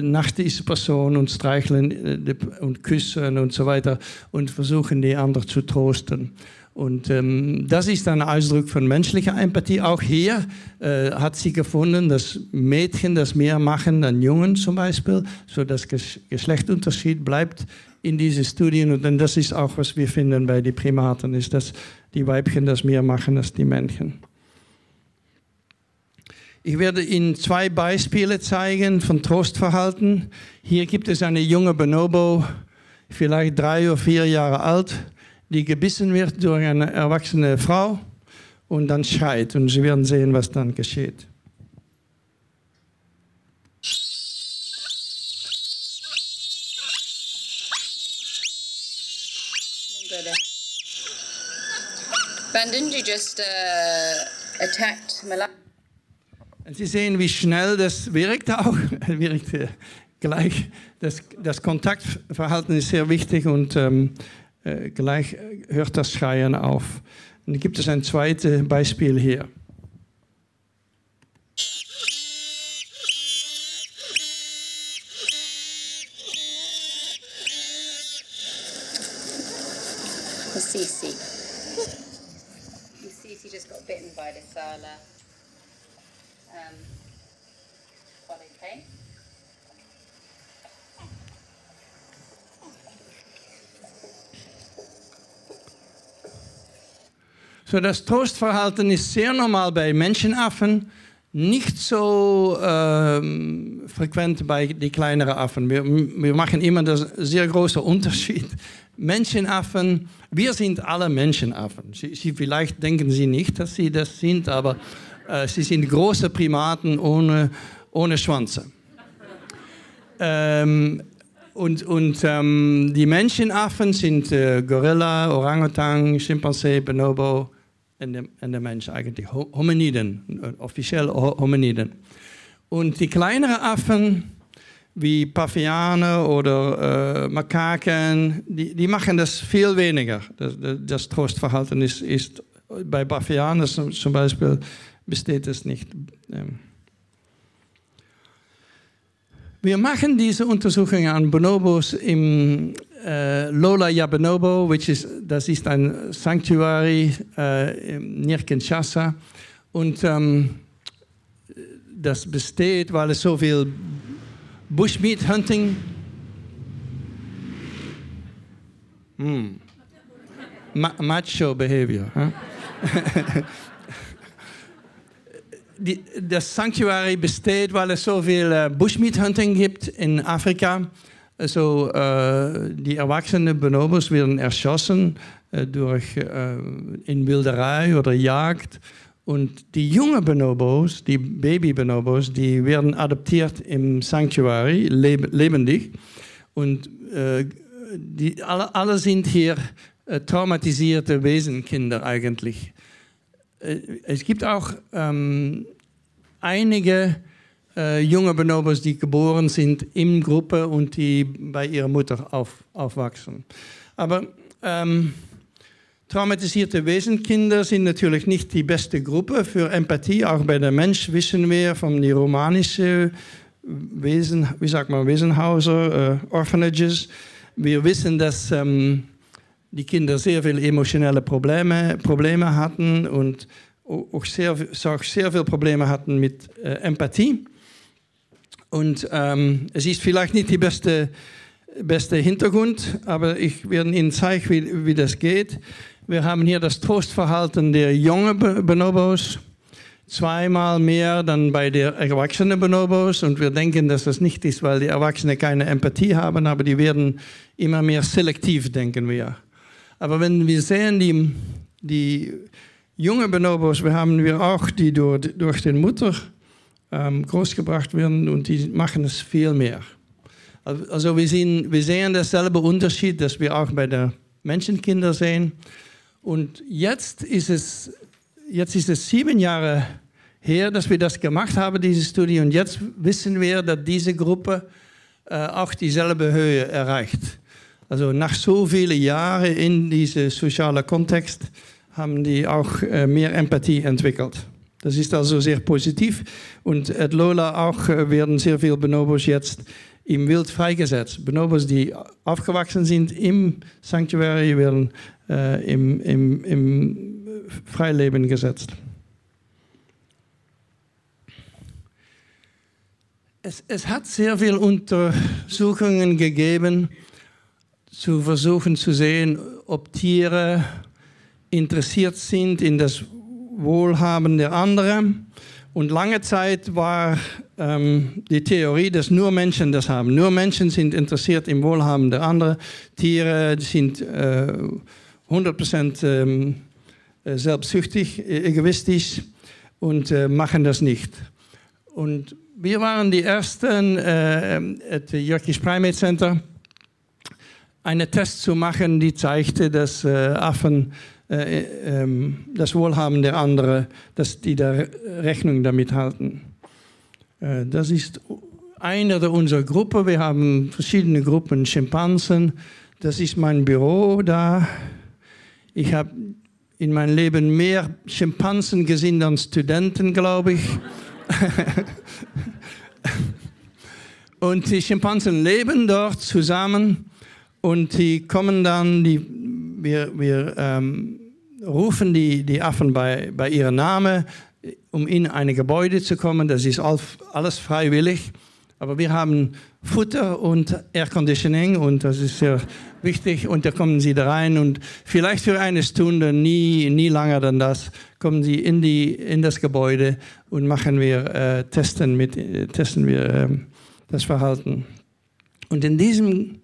nach dieser Person und streicheln äh, und küssen und so weiter und versuchen, die anderen zu trosten. Und ähm, das ist ein Ausdruck von menschlicher Empathie. Auch hier äh, hat sie gefunden, dass Mädchen das mehr machen als Jungen zum Beispiel, so dass Ges Geschlechtunterschied bleibt in diesen Studien. Und das ist auch, was wir finden bei den Primaten, ist, dass die Weibchen das mehr machen als die Männchen. Ich werde Ihnen zwei Beispiele zeigen von Trostverhalten. Hier gibt es eine junge Bonobo, vielleicht drei oder vier Jahre alt, die gebissen wird durch eine erwachsene Frau und dann schreit. Und Sie werden sehen, was dann geschieht. Bandinji just uh, attacked Malak. Sie sehen, wie schnell das wirkt auch. wirkt äh, gleich. Das, das, Kontaktverhalten ist sehr wichtig und ähm, äh, gleich hört das Schreien auf. Dann gibt es ein zweites Beispiel hier. Sisi. Sisi just got bitten by the Sala. um, okay. So, das Trostverhalten ist sehr normal bei Menschenaffen, nicht so ähm, frequent bei den kleineren Affen. Wir, wir machen immer einen sehr großen Unterschied. Menschenaffen, wir sind alle Menschenaffen. Sie, sie, vielleicht denken Sie nicht, dass Sie das sind, aber äh, sie sind große Primaten ohne, ohne Schwanze. Ähm, und, und ähm, die Menschenaffen sind äh, Gorilla, Orangutan, Chimpansee, Bonobo und der, und der Mensch eigentlich. Hominiden, äh, offiziell Hominiden. Und die kleineren Affen, wie Paviane oder äh, Makaken, die, die machen das viel weniger. Das, das Trostverhalten ist, ist bei Pavianen zum Beispiel besteht es nicht. Ähm. Wir machen diese Untersuchungen an Bonobos im äh, Lola ya Bonobo, which is, das ist ein Sanctuary äh, near Kinshasa. Und ähm, das besteht, weil es so viel Bushmeat Hunting. Hm. Ma macho Behavior. Huh? Die, das Sanctuary besteht, weil es so viel uh, Bushmeat Hunting gibt in Afrika. Also uh, die erwachsenen Bonobos werden erschossen uh, durch, in Wilderei oder Jagd. Und die jungen Bonobos, die Baby-Bonobos, die werden adoptiert im Sanctuary, leb lebendig. Und die, alle, alle sind hier traumatisierte Wesenkinder eigentlich. Äh, es gibt auch ähm, einige äh, junge Bonobos, die geboren sind in Gruppe und die bei ihrer Mutter auf, aufwachsen. Aber ähm, traumatisierte Wesenkinder sind natürlich nicht die beste Gruppe für Empathie. Auch bei der Mensch wissen wir vom neuromanischen Wesen, wie sagt man, Wesenhauser, äh, Orphanages. Wir wissen, dass ähm, die Kinder sehr viele emotionelle Probleme, Probleme hatten und auch sehr, auch sehr viele Probleme hatten mit äh, Empathie. Und ähm, es ist vielleicht nicht der beste, beste Hintergrund, aber ich werde Ihnen zeigen, wie, wie das geht. Wir haben hier das Trostverhalten der jungen Bonobos, zweimal mehr dann bei den erwachsenen Bonobos. Und wir denken, dass das nicht ist, weil die Erwachsenen keine Empathie haben, aber die werden immer mehr selektiv, denken wir. Aber wenn wir sehen, die, die jungen Bonobos, wir haben wir auch, die durch, durch den Mutter ähm, großgebracht werden und die machen es viel mehr. Also wir sehen, wir sehen dasselbe Unterschied, das wir auch bei den Menschenkinder sehen. Und jetzt ist es, jetzt ist es sieben Jahre her, dass wir das gemacht haben, diese Studie. Und jetzt wissen wir, dass diese Gruppe äh, auch dieselbe Höhe erreicht. Also nach so vielen Jahren in diesem sozialen Kontext haben die auch äh, mehr Empathie entwickelt. Das ist also sehr positiv. Und at Lola auch äh, werden sehr viele Bonobos jetzt im Wild freigesetzt. Bonobos, die aufgewachsen sind im Sanctuary, werden äh, im, im, im Freileben gesetzt. Es, es hat sehr viele Untersuchungen gegeben, zu versuchen zu sehen, ob Tiere interessiert sind in das Wohlhaben der anderen. Und lange Zeit war ähm, die Theorie, dass nur Menschen das haben. Nur Menschen sind interessiert im Wohlhaben der anderen. Tiere sind äh, 100% ähm, äh, selbstsüchtig, e-, egoistisch und äh, machen das nicht. Und wir waren die Ersten äh, at Jörgisch Primate Center einen Test zu machen, die zeigte, dass äh, Affen äh, äh, das Wohlhaben der anderen, dass die da Rechnung damit halten. Äh, das ist eine unserer Gruppe. Wir haben verschiedene Gruppen Schimpansen. Das ist mein Büro da. Ich habe in meinem Leben mehr Schimpansen gesehen als Studenten, glaube ich. Und die Schimpansen leben dort zusammen und die kommen dann, die, wir, wir ähm, rufen die, die Affen bei, bei ihrem Namen, um in ein Gebäude zu kommen. Das ist alles freiwillig. Aber wir haben Futter und Air Conditioning und das ist sehr wichtig. Und da kommen sie da rein und vielleicht für eine Stunde, nie, nie länger dann das, kommen sie in, die, in das Gebäude und machen wir, äh, testen, mit, äh, testen wir äh, das Verhalten. Und in diesem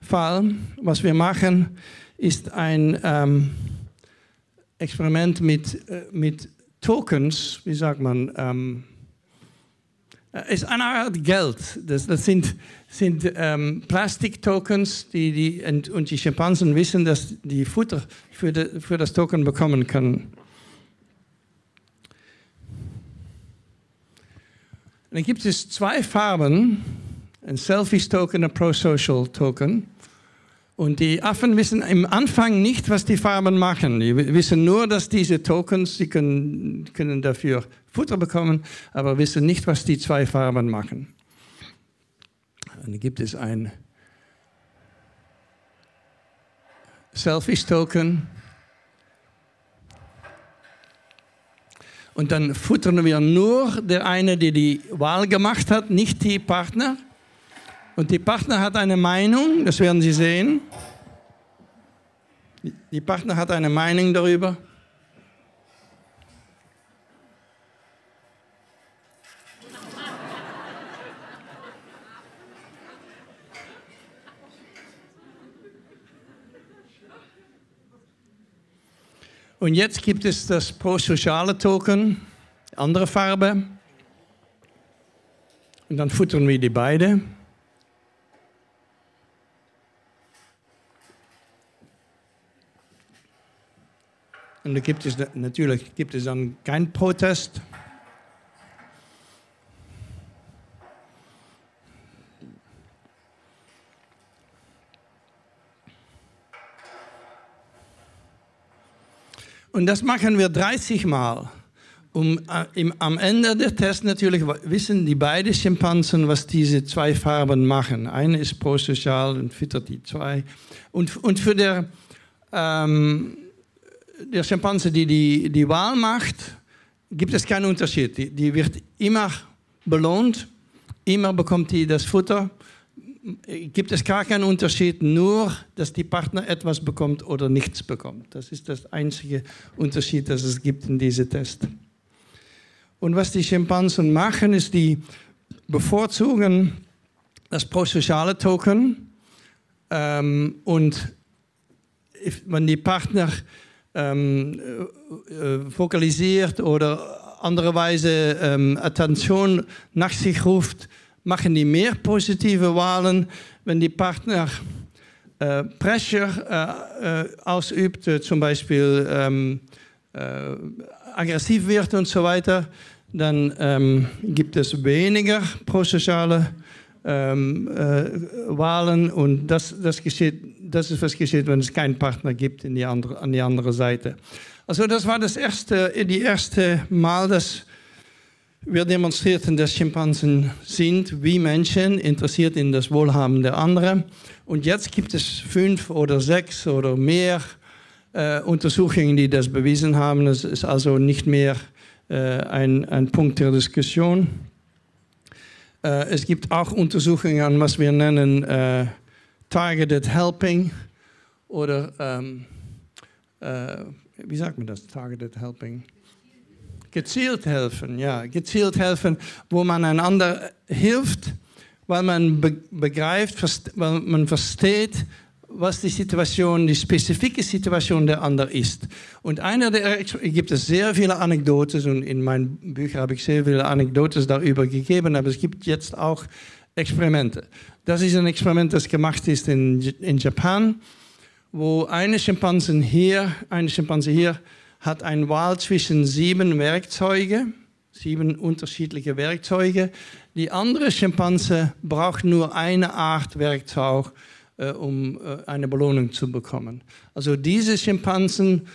Fall, was wir machen, ist ein ähm, Experiment mit, äh, mit Tokens, wie sagt man, ähm, äh, ist eine Art Geld. Das, das sind, sind ähm, Plastiktokens, die, die, und, und, die Schimpansen wissen, dass die Futter für, de, für das Token bekommen können. Dann gibt es zwei Farben ein Selfies-Token, ein Pro-Social-Token. Und die Affen wissen im Anfang nicht, was die Farben machen. Die wissen nur, dass diese Tokens, sie können, können dafür Futter bekommen, aber wissen nicht, was die zwei Farben machen. Dann gibt es ein Selfies-Token. Und dann futtern wir nur der eine, der die Wahl gemacht hat, nicht die Partner. Und die Partner hat eine Meinung, das werden Sie sehen. Die Partner hat eine Meinung darüber. Und jetzt gibt es das pro-soziale Token, andere Farbe. Und dann futtern wir die beide. Und da gibt es natürlich gibt es dann keinen Protest. Und das machen wir 30 Mal. Um, äh, im, am Ende der Test natürlich wissen die beiden Schimpansen, was diese zwei Farben machen. Eine ist prosozial und füttert die zwei. Und, und für der, ähm, der Schimpanse, die, die die Wahl macht, gibt es keinen Unterschied. Die, die wird immer belohnt, immer bekommt die das Futter gibt es gar keinen Unterschied, nur dass die Partner etwas bekommt oder nichts bekommt. Das ist das einzige Unterschied, das es gibt in diesem Test. Und was die Schimpansen machen, ist, die bevorzugen das prosoziale Token ähm, und wenn die Partner ähm, äh, fokalisiert oder andererweise ähm, Attention nach sich ruft, machen die mehr positive Wahlen, wenn die Partner äh, Pressure äh, äh ausübt, äh, zum Beispiel ähm, äh, aggressiv wird und so weiter, dann ähm, gibt es weniger prosoziale ähm, Wahlen und das, das, geschieht, das ist was geschieht, wenn es keinen Partner gibt in die andere, an die andere Seite. Also das war das erste, die erste Mal, dass wir demonstrierten, dass Schimpansen sind wie Menschen, interessiert in das Wohlhaben der anderen. Und jetzt gibt es fünf oder sechs oder mehr äh, Untersuchungen, die das bewiesen haben. Es ist also nicht mehr äh, ein, ein Punkt der Diskussion. Äh, es gibt auch Untersuchungen was wir nennen äh, Targeted Helping oder, ähm, äh, wie sagt man das, Targeted Helping? gezielt helfen, ja, gezielt helfen, wo man einander hilft, weil man begreift, weil man versteht, was die Situation, die spezifische Situation der anderen ist. Und einer der, gibt es sehr viele Anekdoten und in meinen Büchern habe ich sehr viele Anekdoten darüber gegeben, aber es gibt jetzt auch Experimente. Das ist ein Experiment, das gemacht ist in, in Japan, wo eine Schimpanse hier, eine Schimpanse hier hat eine Wahl zwischen sieben Werkzeugen, sieben unterschiedliche Werkzeuge. Die andere Schimpanse braucht nur eine Art Werkzeug, äh, um äh, eine Belohnung zu bekommen. Also diese Schimpansen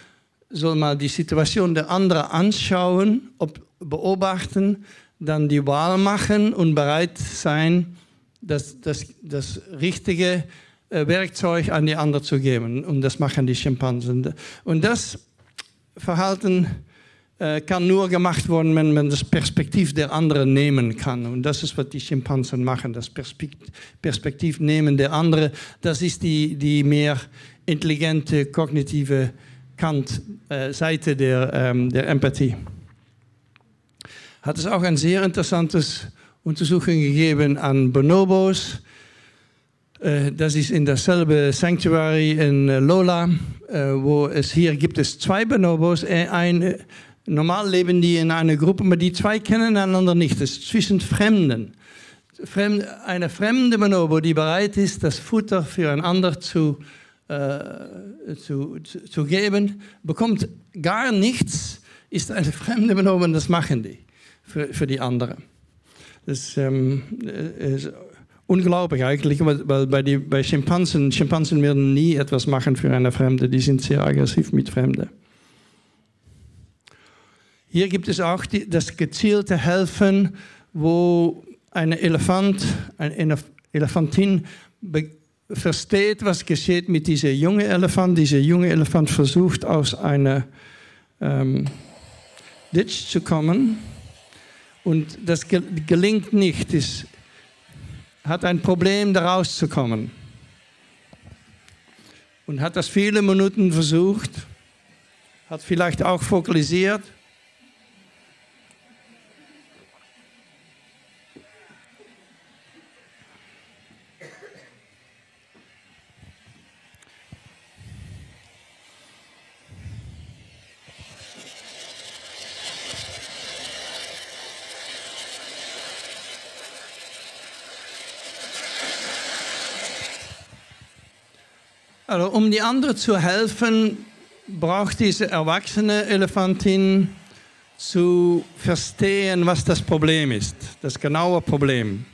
soll mal die Situation der anderen anschauen, ob, beobachten, dann die Wahl machen und bereit sein, das, das, das richtige äh, Werkzeug an die andere zu geben. Und das machen die Schimpansen. Und das Verhalten äh, kann nur gemacht werden, wenn man das Perspektiv der anderen nehmen kann. Und das ist, was die Schimpansen machen, das Perspektiv nehmen der anderen. Das ist die, die mehr intelligente, kognitive Kant, äh, Seite der, ähm, der Empathie. Hat es auch ein sehr interessantes Untersuchung gegeben an Bonobos, äh, das ist in dasselbe Sanctuary in äh, Lola, äh, wo es hier gibt es zwei Bonobos. Ein, normal leben die in einer Gruppe, aber die zwei kennen einander nicht. Das ist zwischen Fremden. eine fremde Bonobo, die bereit ist, das Futter für ein anderer zu, äh, zu, zu, geben, bekommt gar nichts, ist eine fremde Bonobo und das machen die für, für die anderen. Das ähm, ist unglaublich eigentlich, weil bei, die, bei Schimpansen, Schimpansen werden nie etwas machen für eine Fremde, die sind sehr aggressiv mit Fremden. Hier gibt es auch die, das gezielte Helfen, wo ein Elefant, eine Elefantin versteht, was geschieht mit diesem jungen Elefant. Dieser junge Elefant versucht aus einer ähm, Ditch zu kommen und das gelingt nicht. Es hat ein Problem, da rauszukommen. Und hat das viele Minuten versucht, hat vielleicht auch fokalisiert. Also, um die anderen zu helfen, braucht diese erwachsene Elefantin zu verstehen, was das Problem ist, das genaue Problem.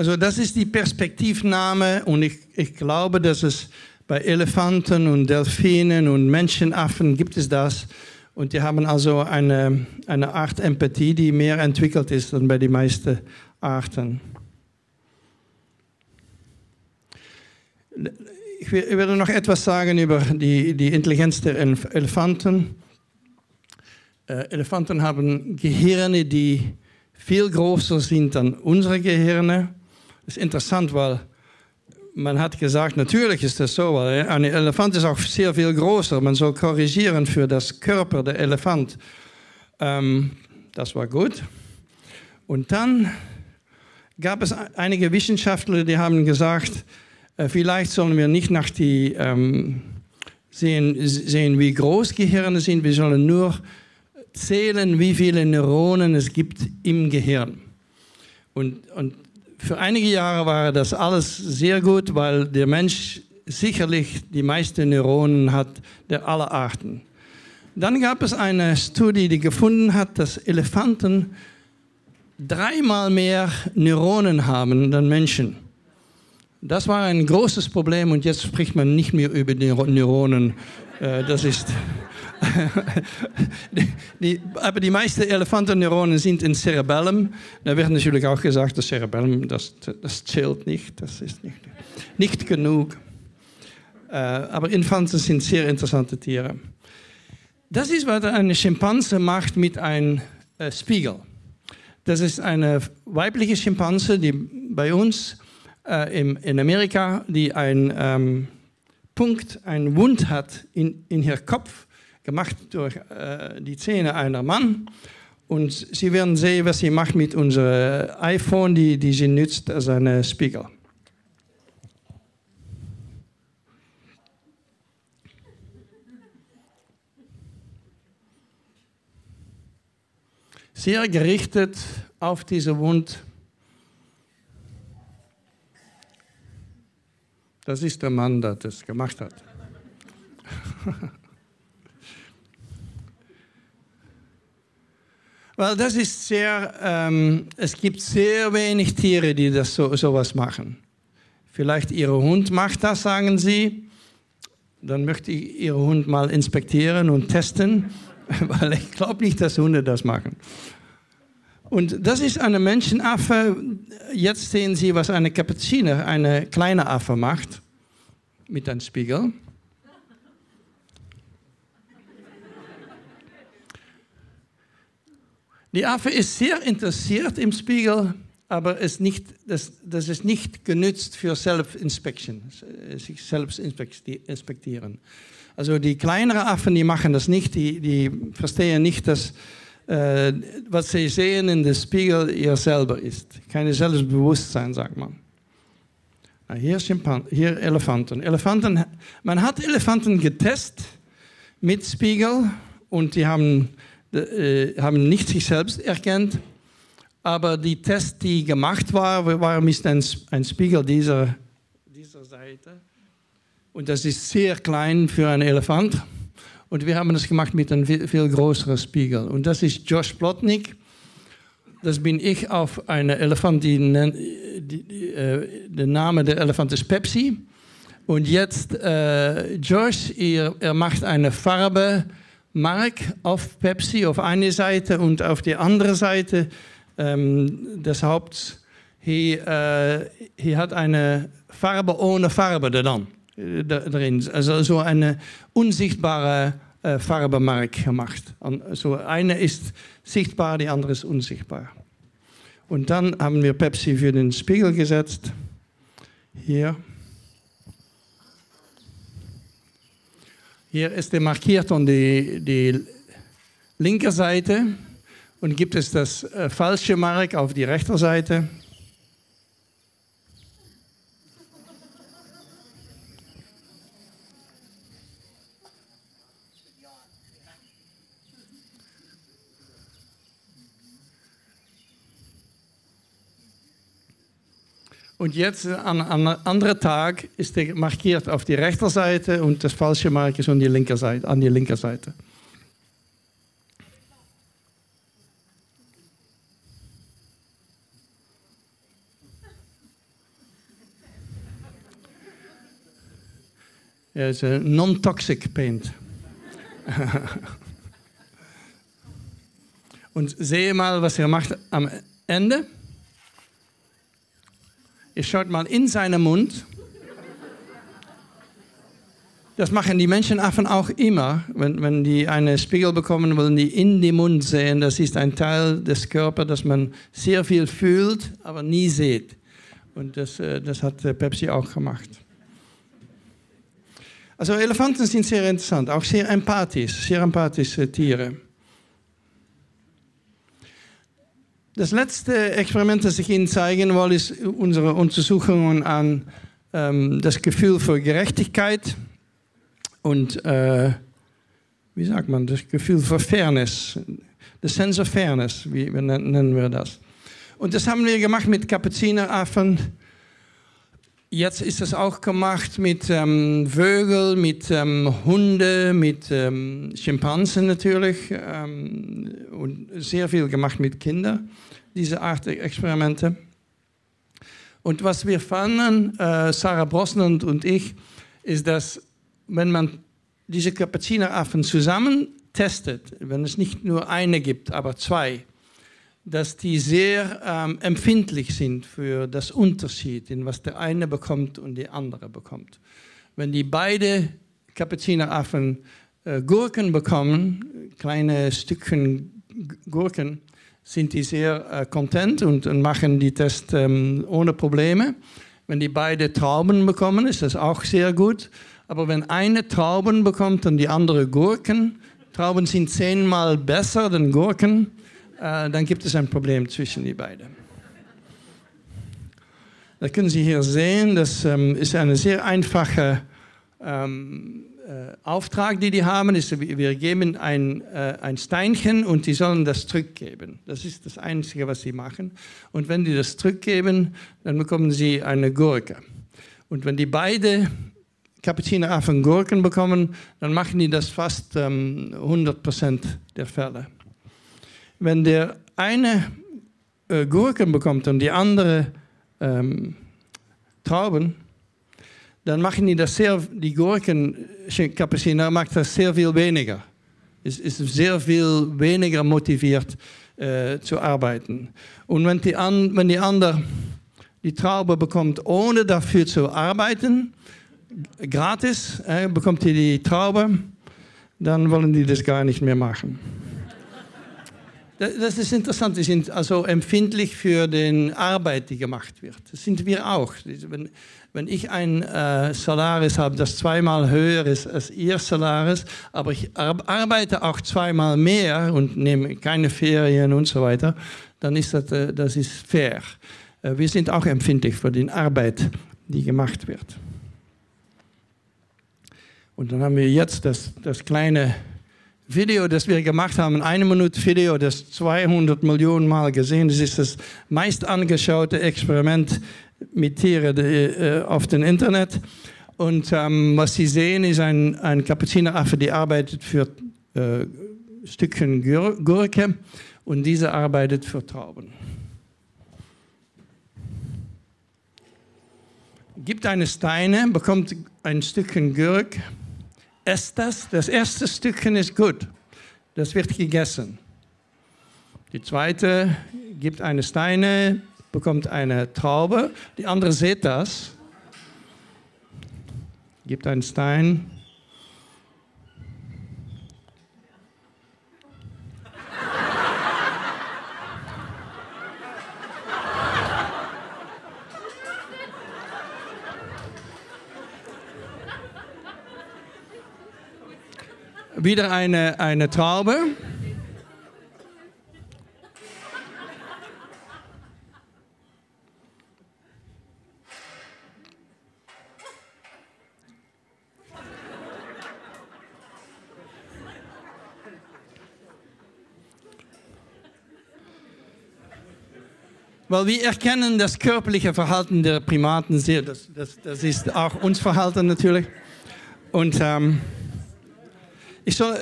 Also das ist die Perspektivnahme und ich, ich glaube, dass es bei Elefanten und Delfinen und Menschenaffen gibt es das. Und die haben also eine, eine Art Empathie, die mehr entwickelt ist als bei den meisten Arten. Ich werde noch etwas sagen über die, die Intelligenz der Elefanten. Äh, Elefanten haben Gehirne, die viel größer sind als unsere Gehirne. Ist interessant, weil man hat gesagt, natürlich ist das so, weil ein Elefant ist auch sehr viel größer. Man soll korrigieren für das Körper der Elefant. Ähm, das war gut. Und dann gab es einige Wissenschaftler, die haben gesagt, äh, vielleicht sollen wir nicht nach die ähm, sehen, sehen, wie groß Gehirne sind, wir sollen nur zählen, wie viele Neuronen es gibt im Gehirn. Und, und für einige Jahre war das alles sehr gut, weil der Mensch sicherlich die meisten Neuronen hat der aller Arten. Dann gab es eine Studie, die gefunden hat, dass Elefanten dreimal mehr Neuronen haben als Menschen. Das war ein großes Problem und jetzt spricht man nicht mehr über Neuronen. Äh, das ist die, aber die meisten Elefantenneuronen sind im Cerebellum. Da wird natürlich auch gesagt, das Cerebellum, das, das zählt nicht, das ist nicht, nicht genug. Äh, aber Infanten sind sehr interessante Tiere. Das ist, was eine Schimpanse macht mit einem äh, Spiegel. Das ist eine weibliche Schimpanse, die bei uns äh, in Amerika, die einen ähm, Punkt, einen Wund hat in, in ihrem Kopf gemacht durch äh, die Zähne einer Mann. Und Sie werden sehen, was sie macht mit unserem iPhone, die, die sie nutzt als eine Spiegel. Sehr gerichtet auf diese Wund. Das ist der Mann, der das gemacht hat. Weil das ist sehr, ähm, es gibt sehr wenig Tiere, die das so, sowas machen. Vielleicht Ihr Hund macht das, sagen Sie. Dann möchte ich Ihren Hund mal inspektieren und testen, weil ich glaube nicht, dass Hunde das machen. Und das ist eine Menschenaffe. Jetzt sehen Sie, was eine Kapuziner, eine kleine Affe macht mit einem Spiegel. Die Affe ist sehr interessiert im Spiegel, aber ist nicht, das, das ist nicht genützt für Self-Inspection, sich selbst inspektieren. Also die kleineren Affen, die machen das nicht, die, die verstehen nicht, dass äh, was sie sehen in dem Spiegel ihr selber ist. Kein Selbstbewusstsein, sagt man. Hier, Schimpan hier Elefanten. Elefanten. Man hat Elefanten getestet mit Spiegel und die haben äh, haben nicht sich selbst erkannt, aber die Tests, die gemacht waren, waren mit ein Spiegel dieser, dieser Seite. Und das ist sehr klein für einen Elefant. Und wir haben das gemacht mit einem viel, größeren Spiegel. Und das ist Josh Plotnik. Das bin ich auf einem Elefant, die, die, die äh, der Name der Elefant ist Pepsi. Und jetzt, äh, Josh, er, er macht eine Farbe Mark auf Pepsi auf eine Seite und auf die andere Seite ähm, des Haupts. Hier, äh, hier hat eine Farbe ohne Farbe dann äh, drin. Also so eine unsichtbare äh, Farbemark gemacht. So eine ist sichtbar, die andere ist unsichtbar. Und dann haben wir Pepsi für den Spiegel gesetzt. Hier. Hier ist der markiert und die, die linke Seite und gibt es das äh, falsche Mark auf die rechte Seite. Und jetzt an einem anderen Tag ist er markiert auf die rechte Seite und das falsche Mark ist an die linke Seite. An die linke Seite. Ja, ist ein non-toxic paint. und sehe mal, was er macht am Ende. Ihr schaut mal in seinen Mund. Das machen die Menschenaffen auch immer. Wenn, wenn die einen Spiegel bekommen, wollen die in den Mund sehen. Das ist ein Teil des Körpers, das man sehr viel fühlt, aber nie sieht. Und das, äh, das hat äh, Pepsi auch gemacht. Also Elefanten sind sehr interessant, auch sehr empathisch, sehr empathische Tiere. Das letzte Experiment, das ich Ihnen zeigen will, ist unsere Untersuchungen an ähm, das Gefühl für Gerechtigkeit und, äh, wie sagt man, das Gefühl für Fairness, the sense of fairness, wie nennen wir das. Und das haben wir gemacht mit Kapuzineraffen. Jetzt ist es auch gemacht mit ähm, Vögel, mit ähm, Hunde, mit ähm, Schimpansen natürlich ähm, und sehr viel gemacht mit Kindern diese Art Experimente. Und was wir fanden, äh, Sarah Brosnan und ich, ist, dass wenn man diese Kapuzineraffen zusammen testet, wenn es nicht nur eine gibt, aber zwei, dass die sehr ähm, empfindlich sind für das Unterschied, in was der eine bekommt und der andere bekommt. Wenn die beide Kapuzineraffen äh, Gurken bekommen, kleine Stückchen Gurken, sind die sehr äh, content und, und, machen die Tests ähm, ohne Probleme. Wenn die beide Trauben bekommen, ist das auch sehr gut. Aber wenn eine Trauben bekommt und die andere Gurken, Trauben sind zehnmal besser als Gurken, dann gibt es ein Problem zwischen die beiden. Da können Sie hier sehen, das ähm, ist eine sehr einfache ähm, äh, Auftrag, die die haben, ist, wir geben ein, äh, ein Steinchen und die sollen das zurückgeben. Das ist das Einzige, was sie machen. Und wenn die das zurückgeben, dann bekommen sie eine Gurke. Und wenn die beide Kapuzineraffen Gurken bekommen, dann machen die das fast ähm, 100% der Fälle. Wenn der eine äh, Gurken bekommt und die andere ähm, Trauben, dann machen die das sehr, die Gurkenkapuziner macht das sehr viel weniger. Es ist sehr viel weniger motiviert äh, zu arbeiten. Und wenn die, an, wenn die andere die Traube bekommt, ohne dafür zu arbeiten, gratis, äh, bekommt die die Traube, dann wollen die das gar nicht mehr machen. Das ist interessant, die sind also empfindlich für die Arbeit, die gemacht wird. Das sind wir auch. Wenn, wenn ich ein äh, Salaris habe, das zweimal höher ist als Ihr Salaris, aber ich arbeite auch zweimal mehr und nehme keine Ferien und so weiter, dann ist das, äh, das ist fair. Äh, wir sind auch empfindlich für die Arbeit, die gemacht wird. Und dann haben wir jetzt das, das kleine Video, das wir gemacht haben, eine Minute Video, das 200 Millionen Mal gesehen. Das ist das meist angeschaute Experiment mit Tieren äh, auf dem Internet. Und ähm, was Sie sehen, ist ein, ein Kapuzineraffe, die arbeitet für äh, Stückchen Gurke und diese arbeitet für Trauben. Gibt eine Steine, bekommt ein Stückchen Gurke, esst das. Das erste Stückchen ist gut. das wird gegessen. Die zweite gibt eine Steine, bekommt eine Traube. Die andere sieht das, gibt einen Stein. Wieder eine, eine Traube. Weil wir erkennen das körperliche Verhalten der Primaten sehr. Das, das, das ist auch uns Verhalten natürlich. Und ähm, ich soll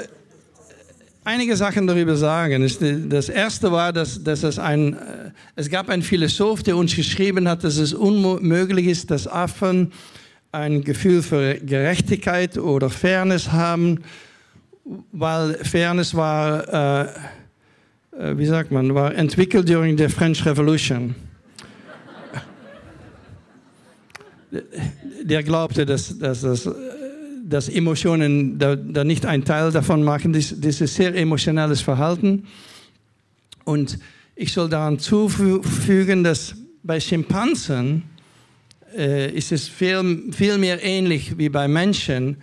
einige Sachen darüber sagen. Das erste war, dass, dass es, ein, äh, es gab einen Philosoph, der uns geschrieben hat, dass es unmöglich ist, dass Affen ein Gefühl für Gerechtigkeit oder Fairness haben, weil Fairness war... Äh, äh, wie sagt man, war entwickelt during the French Revolution. Der glaubte, dass, dass, dass, dass Emotionen da, da, nicht ein Teil davon machen. Das, ist sehr emotionales Verhalten. Und ich soll daran zufügen, dass bei Schimpansen äh, ist es viel, viel mehr ähnlich wie bei Menschen,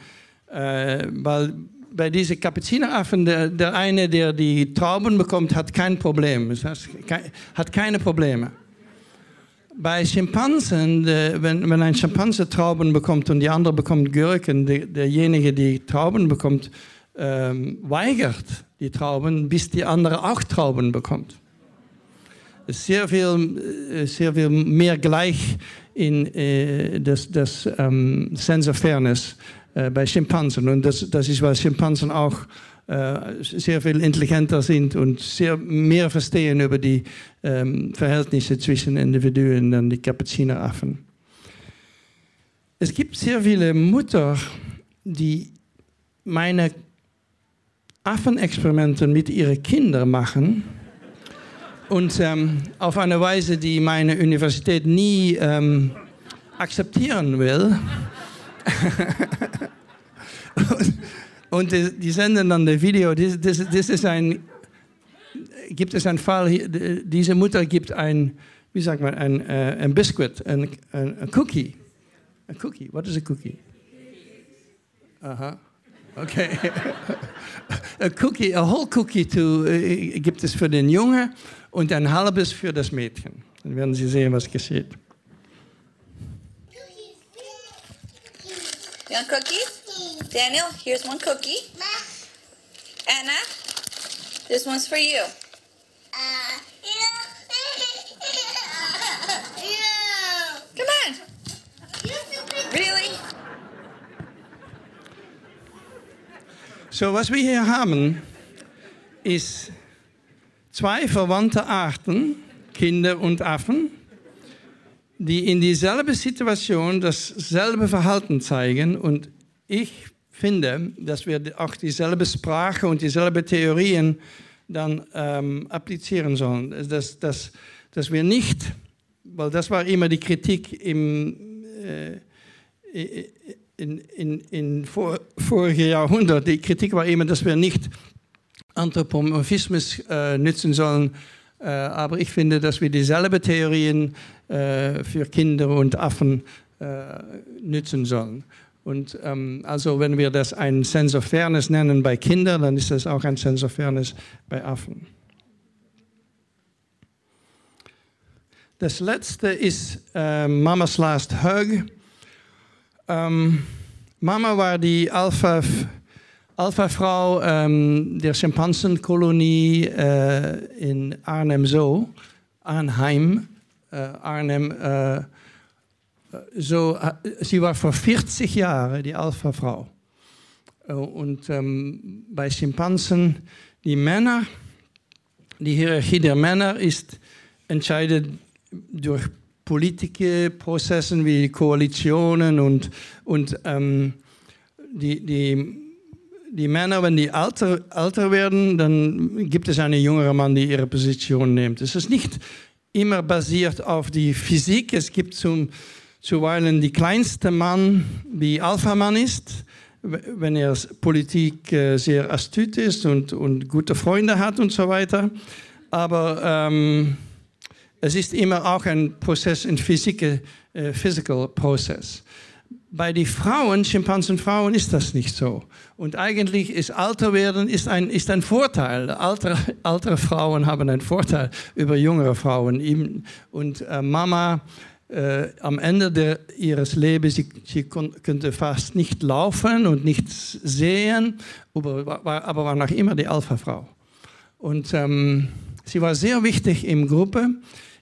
äh, weil bei diesen Kapuzineraffen, der, der eine, der die Trauben bekommt, hat kein Problem. Hat keine Probleme. Bei Schimpansen, wenn, wenn ein Schimpanse Trauben bekommt und die andere bekommt Gurken, der, derjenige, der Trauben bekommt, ähm, weigert die Trauben, bis die andere auch Trauben bekommt. Sehr viel, äh, sehr viel mehr gleich in äh, das, das ähm, Sense of Fairness äh, bei Schimpansen. Und das, das ist, weil Schimpansen auch äh, sehr viel intelligenter sind und sehr mehr verstehen über die ähm, Verhältnisse zwischen Individuen und die Kapuzineraffen. Es gibt sehr viele Mütter, die meine Affenexperimente mit ihren Kindern machen und ähm, auf eine Weise, die meine Universität nie ähm, akzeptieren will. und, und die senden dann das Video. Das, das, das ist ein, gibt es einen Fall, diese Mutter gibt ein, wie sagt man, ein, uh, ein Biscuit, ein, ein, ein Cookie. Ein Cookie, what is a cookie? Aha. Okay. a cookie, a whole cookie to, uh, gibt es für den Junge und ein halbes für das Mädchen. Dann werden Sie sehen, was geschieht. You want cookies? Daniel, here's one cookie. Anna, this one's for you. Come on. Really? So, was wir hier haben, ist zwei verwandte Arten, Kinder und Affen, die in dieselbe Situation dasselbe Verhalten zeigen. Und ich finde, dass wir auch dieselbe Sprache und dieselbe Theorien dann ähm, applizieren sollen. Dass, dass, dass wir nicht, weil das war immer die Kritik im, äh, in, in, in vor, vorigen Jahrhundert, die Kritik war immer, dass wir nicht Anthropomorphismus äh, nützen sollen, äh, aber ich finde, dass wir dieselbe Theorien äh, für Kinder und Affen äh, nützen sollen. Und ähm, also wenn wir das ein Sense of Fairness nennen bei Kindern, dann ist das auch ein Sense of Fairness bei Affen. Das letzte ist äh, Mama's Last Hug. Ähm, Mama war die Alpha, Alpha-Frau ähm, der Schimpansenkolonie äh, in Arnhem Zoo, Arnheim, äh, Arnhem. So, äh, sie war vor 40 Jahren die Alpha-Frau. Äh, und ähm, bei Schimpansen, die Männer, die Hierarchie der Männer ist entscheidet durch politische Prozesse wie Koalitionen und, und ähm, die, die, die Männer, wenn die älter, älter werden, dann gibt es einen jüngeren Mann, der ihre Position nimmt. Es ist nicht immer basiert auf die Physik. Es gibt zum, zuweilen die kleinste Mann, die Alpha-Mann ist, wenn er Politik äh, sehr astut ist und, und gute Freunde hat und so weiter. Aber ähm, es ist immer auch ein Prozess in Physik, äh, physical Prozess. Bei den Frauen, Schimpansenfrauen, ist das nicht so. Und eigentlich ist Alter werden ist ein, ist ein Vorteil. Altere, altere Frauen haben einen Vorteil über jüngere Frauen. Und äh, Mama äh, am Ende der, ihres Lebens, sie, sie konnte fast nicht laufen und nichts sehen, aber, aber war noch immer die Alpha-Frau. Und ähm, sie war sehr wichtig in Gruppe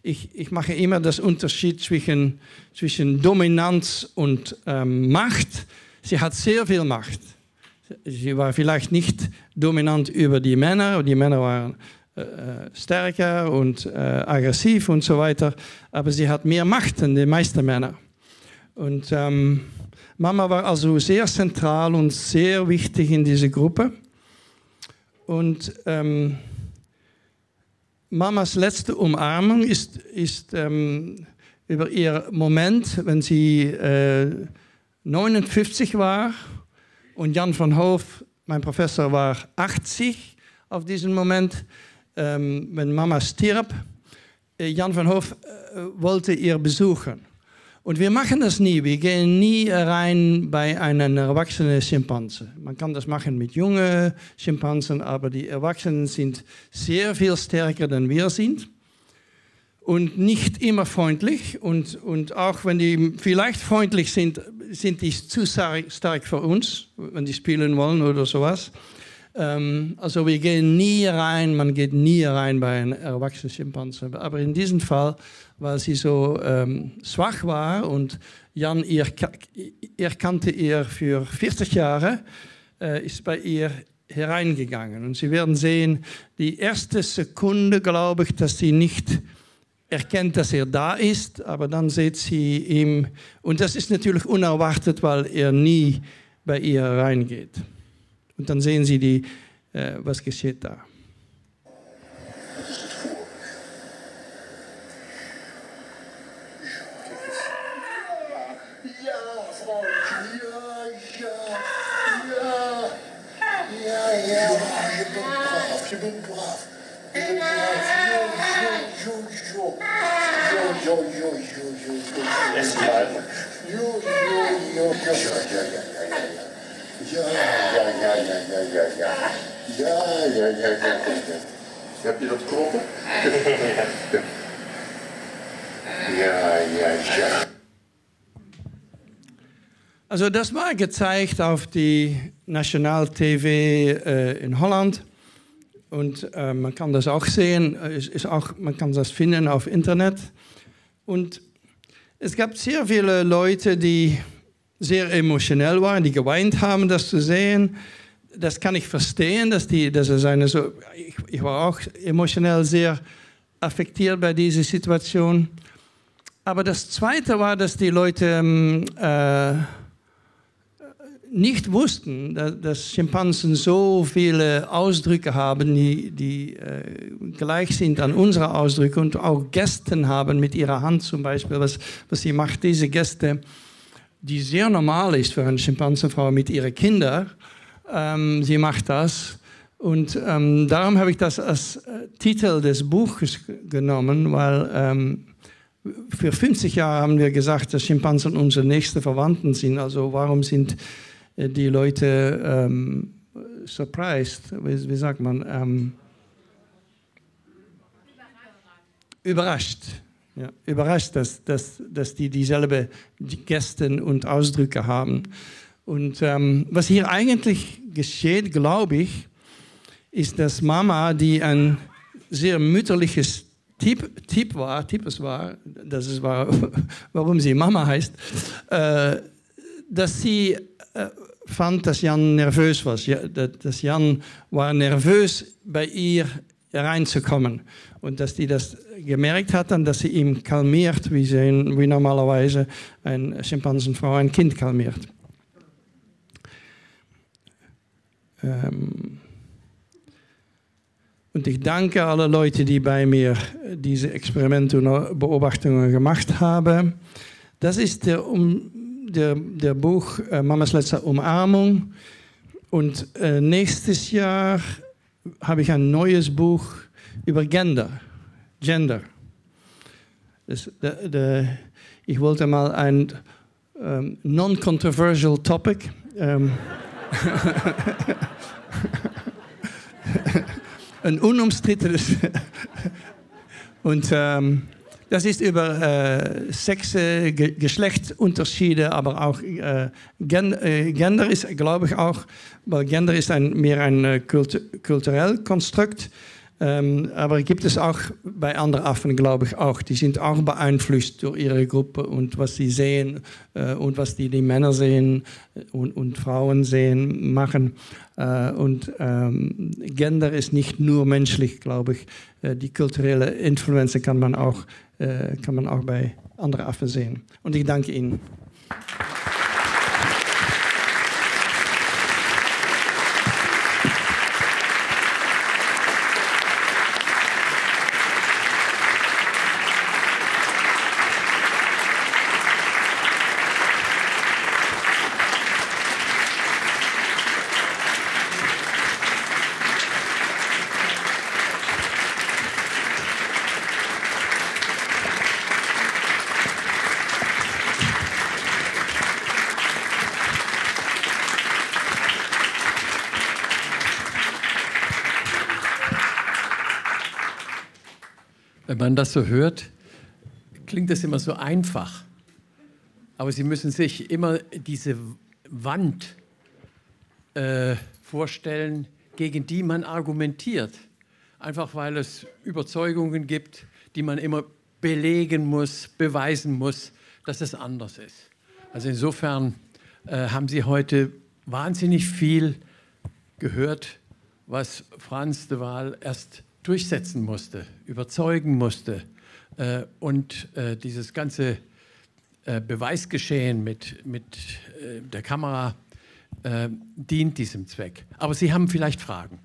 ich, ich mache immer das Unterschied zwischen, zwischen Dominanz und ähm, Macht. Sie hat sehr viel Macht. Sie war vielleicht nicht dominant über die Männer, die Männer waren stärker und äh, aggressiv und so weiter, aber sie hat mehr Macht als die meisten Männer. Und ähm, Mama war also sehr zentral und sehr wichtig in dieser Gruppe. Und ähm, Mamas letzte Umarmung ist, ist ähm, über ihr Moment, wenn sie äh, 59 war und Jan van Hoof, mein Professor, war 80 auf diesen Moment, ähm, wenn Mama stirb. Äh, Jan van Hoof äh, wollte ihr besuchen. Und wir machen das nie. Wir gehen nie rein bei einem erwachsenen Schimpanse. Man kann das machen mit jungen Schimpansen, aber die Erwachsenen sind sehr viel stärker, als wir sind. Und nicht immer freundlich. Und, und auch wenn die vielleicht freundlich sind, sind die zu stark für uns, wenn die spielen wollen oder sowas. Ähm, also wir gehen nie rein, man geht nie rein bei einem erwachsenen Schimpanse. Aber in diesem Fall weil sie so ähm, schwach war und Jan ihr, er kannte ihr für 40 Jahre, äh, ist bei ihr hereingegangen. Und Sie werden sehen, die erste Sekunde glaube ich, dass sie nicht erkennt, dass er da ist, aber dann sieht sie ihm, und das ist natürlich unerwartet, weil er nie bei ihr reingeht. Und dann sehen Sie, die, äh, was geschieht da. Heb je dat kloppen? ja, ja, ja. Also das war gezeigt auf die National-TV äh, in Holland. Und äh, man kann das auch sehen, es ist auch, man kann das finden auf Internet. Und es gab sehr viele Leute, die sehr emotionell waren, die geweint haben, das zu sehen. Das kann ich verstehen, dass, die, dass es eine so. Ich, ich war auch emotionell sehr affektiert bei dieser Situation. Aber das Zweite war, dass die Leute ähm, äh, nicht wussten, dass, dass, Schimpansen so viele Ausdrücke haben, die, die äh, gleich sind an unsere Ausdrücke und auch Gästen haben mit ihrer Hand zum Beispiel, was, was sie macht, diese Gäste, die sehr normal ist für eine Schimpansenfrau mit ihren Kindern. Ähm, sie macht das. Und ähm, darum habe ich das als äh, Titel des Buches genommen, weil ähm, für 50 Jahre haben wir gesagt, dass Schimpansen unsere nächsten Verwandten sind. Also warum sind äh, die Leute ähm, surprised, wie, wie, sagt man, ähm, überrascht. Ja, überrascht, dass, dass, dass die dieselbe Gesten und Ausdrücke haben. Und ähm, was hier eigentlich geschieht, glaube ich, ist, dass Mama, die ein sehr mütterliches Typ, typ war, Typus war, das ist war, warum sie Mama heißt, äh, dass sie äh, fand, dass Jan nervös war. Ja, dass Jan war nervös, bei ihr reinzukommen. Und dass die das gemerkt hat, und dass sie ihn kalmiert, wie, sie, wie normalerweise eine Schimpansenfrau ein Kind kalmiert. Ähm, und ich danke alle Leute, die bei mir diese Experimente und Beobachtungen gemacht haben. Das ist der, um, der, der Buch äh, Mamas letzte Umarmung. Und äh, nächstes Jahr habe ich ein neues Buch über Gender. Gender. Das, de, de, ich wollte mal ein um, non-controversial topic. Um, ein unumstrittenes. Und ähm, das ist über äh, Sexe, Ge Geschlechtsunterschiede, aber auch äh, Gen äh, Gender ist, glaube ich auch, weil Gender ist ein, mehr ein äh, Kult kulturell Konstrukt. Ähm, aber gibt es auch bei anderen Affen, glaube ich, auch. Die sind auch beeinflusst durch ihre Gruppe und was sie sehen äh, und was die, die Männer sehen und, und Frauen sehen, machen. Äh, und ähm, Gender ist nicht nur menschlich, glaube ich. Äh, die kulturelle Influenz kann man äh, kann man auch bei anderen Affen sehen. Und ich danke Ihnen. Das so hört, klingt das immer so einfach. Aber Sie müssen sich immer diese Wand äh, vorstellen, gegen die man argumentiert. Einfach weil es Überzeugungen gibt, die man immer belegen muss, beweisen muss, dass es anders ist. Also insofern äh, haben Sie heute wahnsinnig viel gehört, was Franz de Waal erst durchsetzen musste, überzeugen musste. Äh, und äh, dieses ganze äh, Beweisgeschehen mit, mit äh, der Kamera äh, dient diesem Zweck. Aber Sie haben vielleicht Fragen.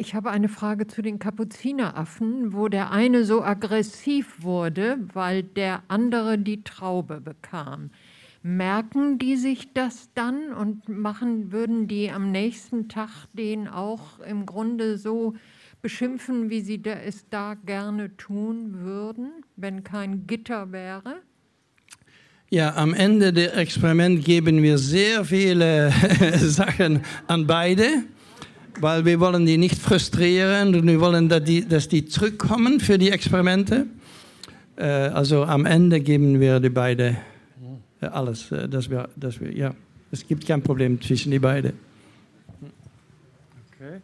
Ich habe eine Frage zu den Kapuzineraffen, wo der eine so aggressiv wurde, weil der andere die Traube bekam. Merken die sich das dann und machen, würden die am nächsten Tag den auch im Grunde so beschimpfen, wie sie es da gerne tun würden, wenn kein Gitter wäre? Ja, am Ende des Experiments geben wir sehr viele Sachen an beide weil wir wollen die nicht frustrieren und wir wollen, dass die, dass die zurückkommen für die Experimente. Äh, also am Ende geben wir die beiden äh, alles, äh, dass wir, dass wir, ja, es gibt kein Problem zwischen die beiden. Okay.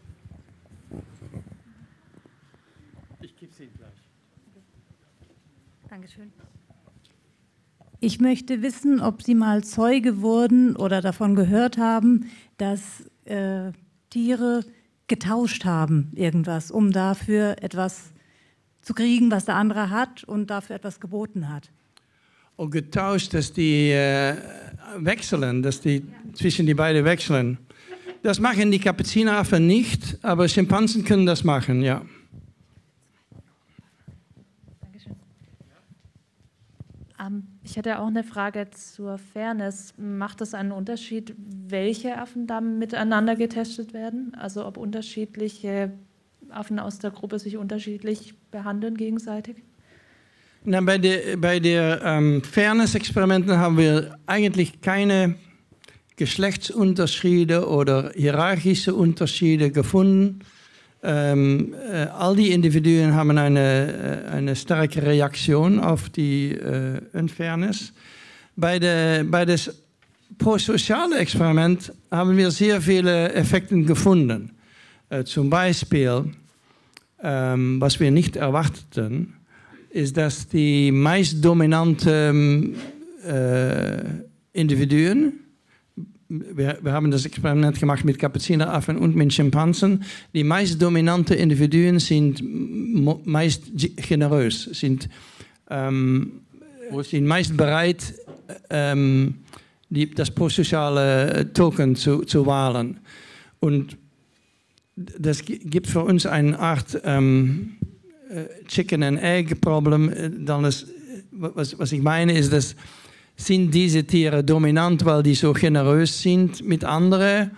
Ich gebe sie gleich. Dankeschön. Ich möchte wissen, ob Sie mal Zeuge wurden oder davon gehört haben, dass äh, Tiere getauscht haben, irgendwas, um dafür etwas zu kriegen, was der andere hat und dafür etwas geboten hat. Und getauscht, dass die äh, wechseln, dass die ja. zwischen die beiden wechseln. Das machen die Kapuzineraffen nicht, aber Schimpansen können das machen, ja. Ähm, ich hätte auch eine Frage zur Fairness. Macht es einen Unterschied, welche Affen da miteinander getestet werden? Also ob unterschiedliche Affen aus der Gruppe sich unterschiedlich behandeln gegenseitig? Na, bei den bei der, ähm, Fairness-Experimenten haben wir eigentlich keine Geschlechtsunterschiede oder hierarchische Unterschiede gefunden. Ähm, äh, all die Individuen eine, äh, eine starke Reaktion auf die äh, Unfairness. Bei, der, bei Experiment haben wir sehr viele Effekte gefunden. Zum Beispiel, ähm, was wir nicht erwarteten, ist, dass die meist dominante äh, Individuen. Wir, wir, haben das Experiment gemacht mit Kapuzineraffen und mit Schimpansen. Die meist dominanten Individuen sind meist generös, sind, ähm, sind meist bereit, ähm, die, das prosoziale Token zu, zu wählen. Und das gibt für uns eine Art ähm, äh, Chicken and Egg Problem. Dann ist, was, was ich meine ist, dass sind diese Tiere dominant, weil die so generös sind mit anderen,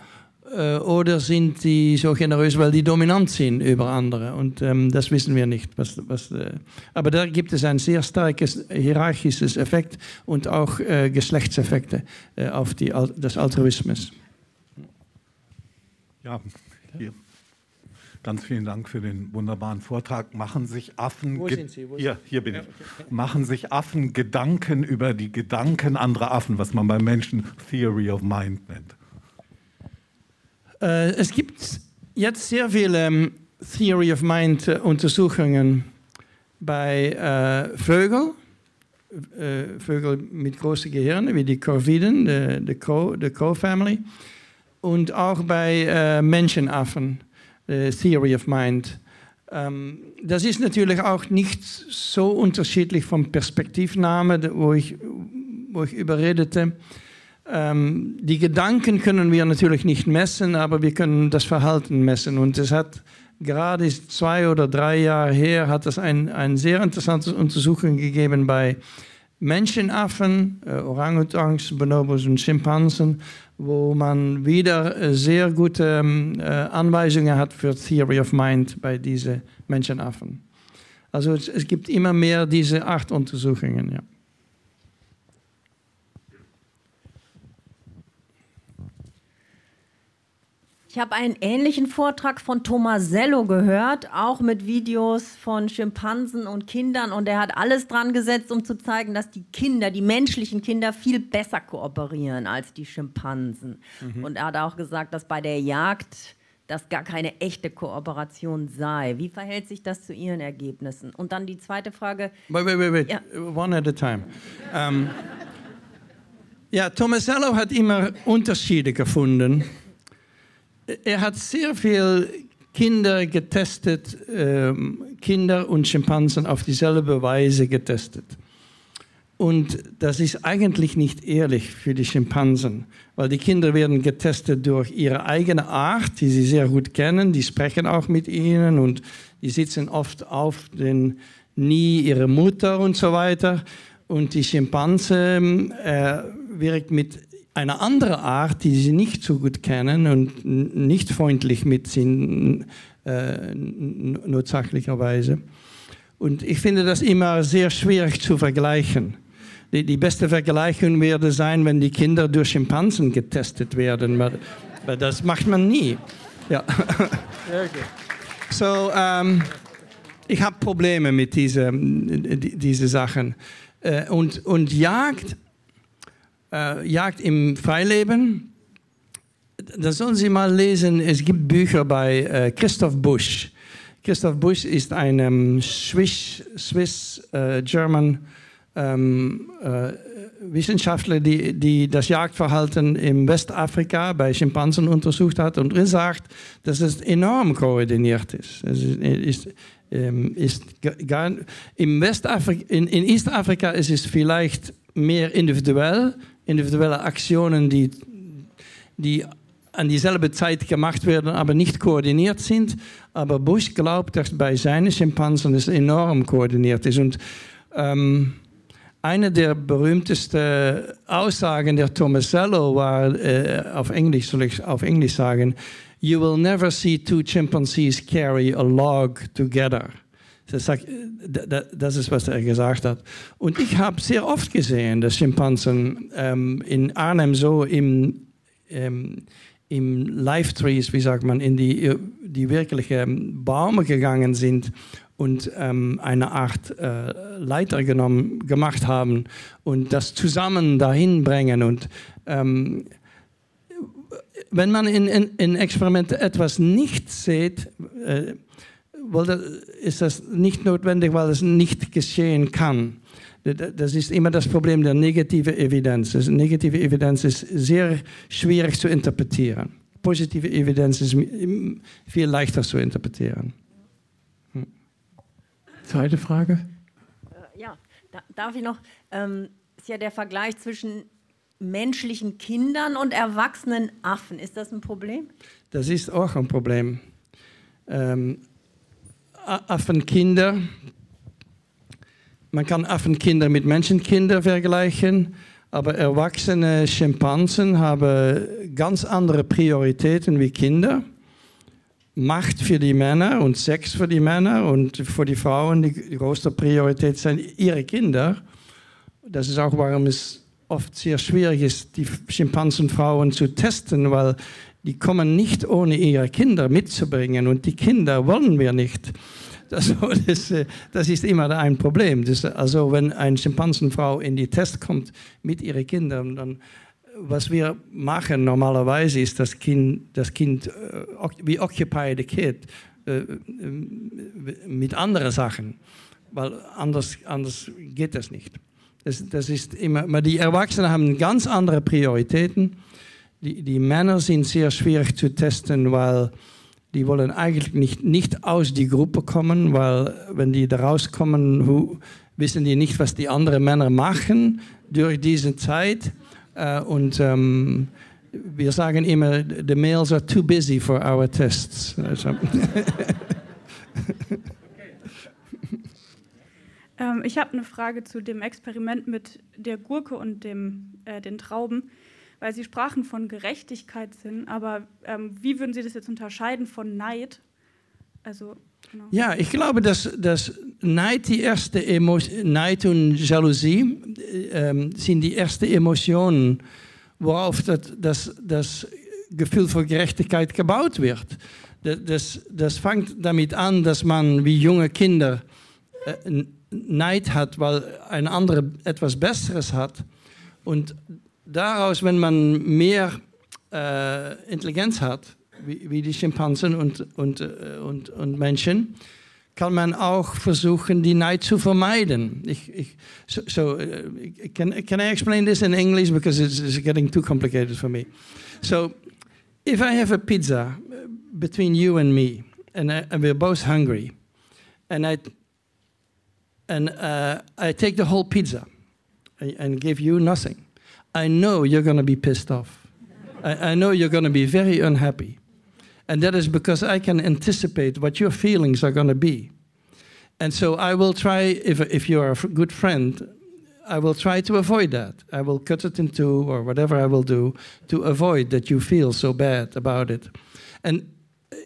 äh, oder sind die so generös, weil die dominant sind über andere? Und ähm, das wissen wir nicht. Was, was, äh, aber da gibt es ein sehr starkes hierarchisches Effekt und auch äh, Geschlechtseffekte äh, auf die, das Altruismus. Ja, hier. Ganz vielen Dank für den wunderbaren Vortrag. Machen sich Affen Wo sind Sie? Wo hier, hier bin ich. Machen sich Affen Gedanken über die Gedanken anderer Affen, was man beim Menschen Theory of Mind nennt. Äh, es gibt jetzt sehr viele ähm, Theory of Mind äh, Untersuchungen bei äh, Vögeln, äh, Vögel mit großen Gehirnen wie die Corviden, die Crow-Family, und auch bei äh, Menschenaffen. Äh, Theory of Mind. Ähm, das ist natürlich auch nicht so unterschiedlich vom Perspektivnahme, wo ich, wo ich überredete. Ähm, die Gedanken können wir natürlich nicht messen, aber wir können das Verhalten messen. Und es hat gerade zwei oder drei Jahre her, hat es ein, ein sehr interessante Untersuchung gegeben bei Menschenaffen, äh, Orangutans, Bonobos und Schimpansen, wo man wieder äh, sehr gute ähm, äh, Anweisungen hat für Theory of Mind bei diesen Menschenaffen. Also es, gibt immer mehr diese Art Untersuchungen. Ja. Ich habe einen ähnlichen Vortrag von Tomasello gehört, auch mit Videos von Schimpansen und Kindern. Und er hat alles dran gesetzt, um zu zeigen, dass die Kinder, die menschlichen Kinder, viel besser kooperieren als die Schimpansen. Mhm. Und er hat auch gesagt, dass bei der Jagd das gar keine echte Kooperation sei. Wie verhält sich das zu Ihren Ergebnissen? Und dann die zweite Frage. Wait, wait, wait, wait. Ja. One at a time. Um, ja, Tomasello hat immer Unterschiede gefunden er hat sehr viel Kinder getestet, ähm, Kinder und Schimpansen auf dieselbe Weise getestet. Und das ist eigentlich nicht ehrlich für die Schimpansen, weil die Kinder werden getestet durch ihre eigene Art, die sie sehr gut kennen, die sprechen auch mit ihnen und die sitzen oft auf den Knie ihrer Mutter und so weiter. Und die Schimpanse äh, wirkt mit eine andere Art, die sie nicht so gut kennen und nicht freundlich mit sind, äh, notsächlicherweise. Und ich finde das immer sehr schwierig zu vergleichen. Die, die, beste Vergleichung würde sein, wenn die Kinder durch Schimpansen getestet werden, aber das macht man nie. Ja. So, ähm, ich habe Probleme mit diesen diese Sachen. Äh, und, und Jagd äh, Jagd im Freileben. Das sollen Sie mal lesen. Es gibt Bücher bei äh, Christoph Busch. Christoph Busch ist ein ähm, Swiss, Swiss äh, German ähm, äh, Wissenschaftler, die, die das Jagdverhalten im Westafrika bei Schimpansen untersucht hat und sagt, dass es enorm koordiniert ist. Es ist, ist, ähm, ist gar, im Westafrika, in, in Eastafrika ist es vielleicht mehr individuell, individuelle Aktionen, die, die an dieselbe Zeit gemacht werden, aber nicht koordiniert sind. Aber Bush glaubt, dass bei seinen Schimpansen es enorm koordiniert ist. Und ähm, eine der berühmtesten Aussagen der Tomasello war, äh, auf Englisch soll ich auf Englisch sagen, You will never see two chimpanzees carry a log together. Das ist, was er gesagt hat. Und ich habe sehr oft gesehen, dass Schimpansen ähm, in Arnhem so im, ähm, im Live-Trees, wie sagt man, in die, die wirklichen Bäume gegangen sind und ähm, eine Art äh, Leiter genommen, gemacht haben und das zusammen dahin bringen. Und ähm, wenn man in, in, in Experimenten etwas nicht sieht, äh, ist das nicht notwendig, weil es nicht geschehen kann. Das ist immer das Problem der negativen Evidenz. Das negative Evidenz ist sehr schwierig zu interpretieren. Positive Evidenz ist viel leichter zu interpretieren. Hm. Zweite Frage. Äh, ja, darf ich noch? Ähm, ist ja der Vergleich zwischen menschlichen Kindern und erwachsenen Affen. Ist das ein Problem? Das ist auch ein Problem. Ähm, Affenkinder man kann Affenkinder mit Menschenkindern vergleichen, aber erwachsene Schimpansen haben ganz andere Prioritäten wie Kinder. Macht für die Männer und Sex für die Männer und für die Frauen die größte Priorität sind ihre Kinder. Das ist auch, warum es oft sehr schwierig ist, die Schimpansenfrauen zu testen, weil die kommen nicht ohne ihre Kinder mitzubringen und die Kinder wollen wir nicht. Das, das, das, ist immer ein Problem. Das, also wenn eine Schimpansenfrau in die Test kommt mit ihren Kindern, dann was wir machen normalerweise ist das Kind, das Kind, uh, we occupy the kid uh, mit anderen Sachen, weil anders, anders geht das nicht. Das, das ist immer, die Erwachsenen haben ganz andere Prioritäten. Die, die Männer sind sehr schwierig zu testen, weil die wollen eigentlich nicht, nicht aus die Gruppe kommen, weil wenn die da rauskommen, wissen die nicht, was die anderen Männer machen durch diese Zeit. Uh, und um, wir sagen immer, the males are too busy for our tests. Also ähm, ich habe eine Frage zu dem Experiment mit der Gurke und dem, äh, den Trauben weil Sie sprachen von Gerechtigkeitssinn, aber ähm, wie würden Sie das jetzt unterscheiden von Neid? Also, genau. Ja, ich glaube, dass, dass Neid, die erste Emotion, Neid und Jalousie ähm, sind die ersten Emotionen, worauf das, das, das Gefühl für Gerechtigkeit gebaut wird. Das, das fängt damit an, dass man wie junge Kinder äh, Neid hat, weil ein anderer etwas Besseres hat. Und daraus, wenn man mehr äh, Intelligenz hat, wie, wie, die Schimpansen und, und, äh, und, und Menschen, kann man auch versuchen, die Neid zu vermeiden. Ich, ich, so, so uh, can, can I explain this in English because it's, it's getting too complicated for me? So, if I have a pizza between you and me, and, I, and we're both hungry, and I and uh, I take the whole pizza and give you nothing. I know you're going to be pissed off. I, I know you're going to be very unhappy. And that is because I can anticipate what your feelings are going to be. And so I will try, if, if you're a good friend, I will try to avoid that. I will cut it in two or whatever I will do to avoid that you feel so bad about it. And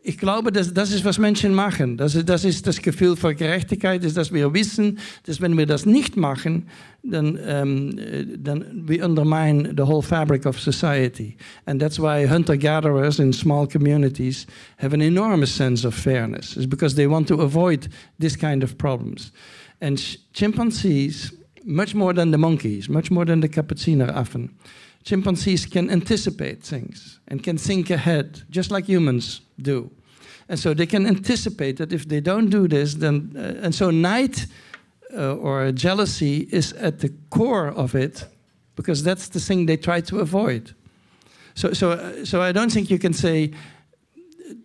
ich glaube, das, das ist, was Menschen machen. Das, das ist das Gefühl für Gerechtigkeit, ist, dass wir wissen, dass wenn wir das nicht machen, dann, um, dann we undermine the whole fabric of society. And that's why hunter-gatherers in small communities have an enormous sense of fairness. It's because they want to avoid this kind of problems. And chimpanzees, much more than the monkeys, much more than the capuciner affen, chimpanzees can anticipate things and can think ahead, just like humans do. And so they can anticipate that if they don't do this, then, uh, and so night uh, or jealousy is at the core of it, because that's the thing they try to avoid. So, so, uh, so I don't think you can say,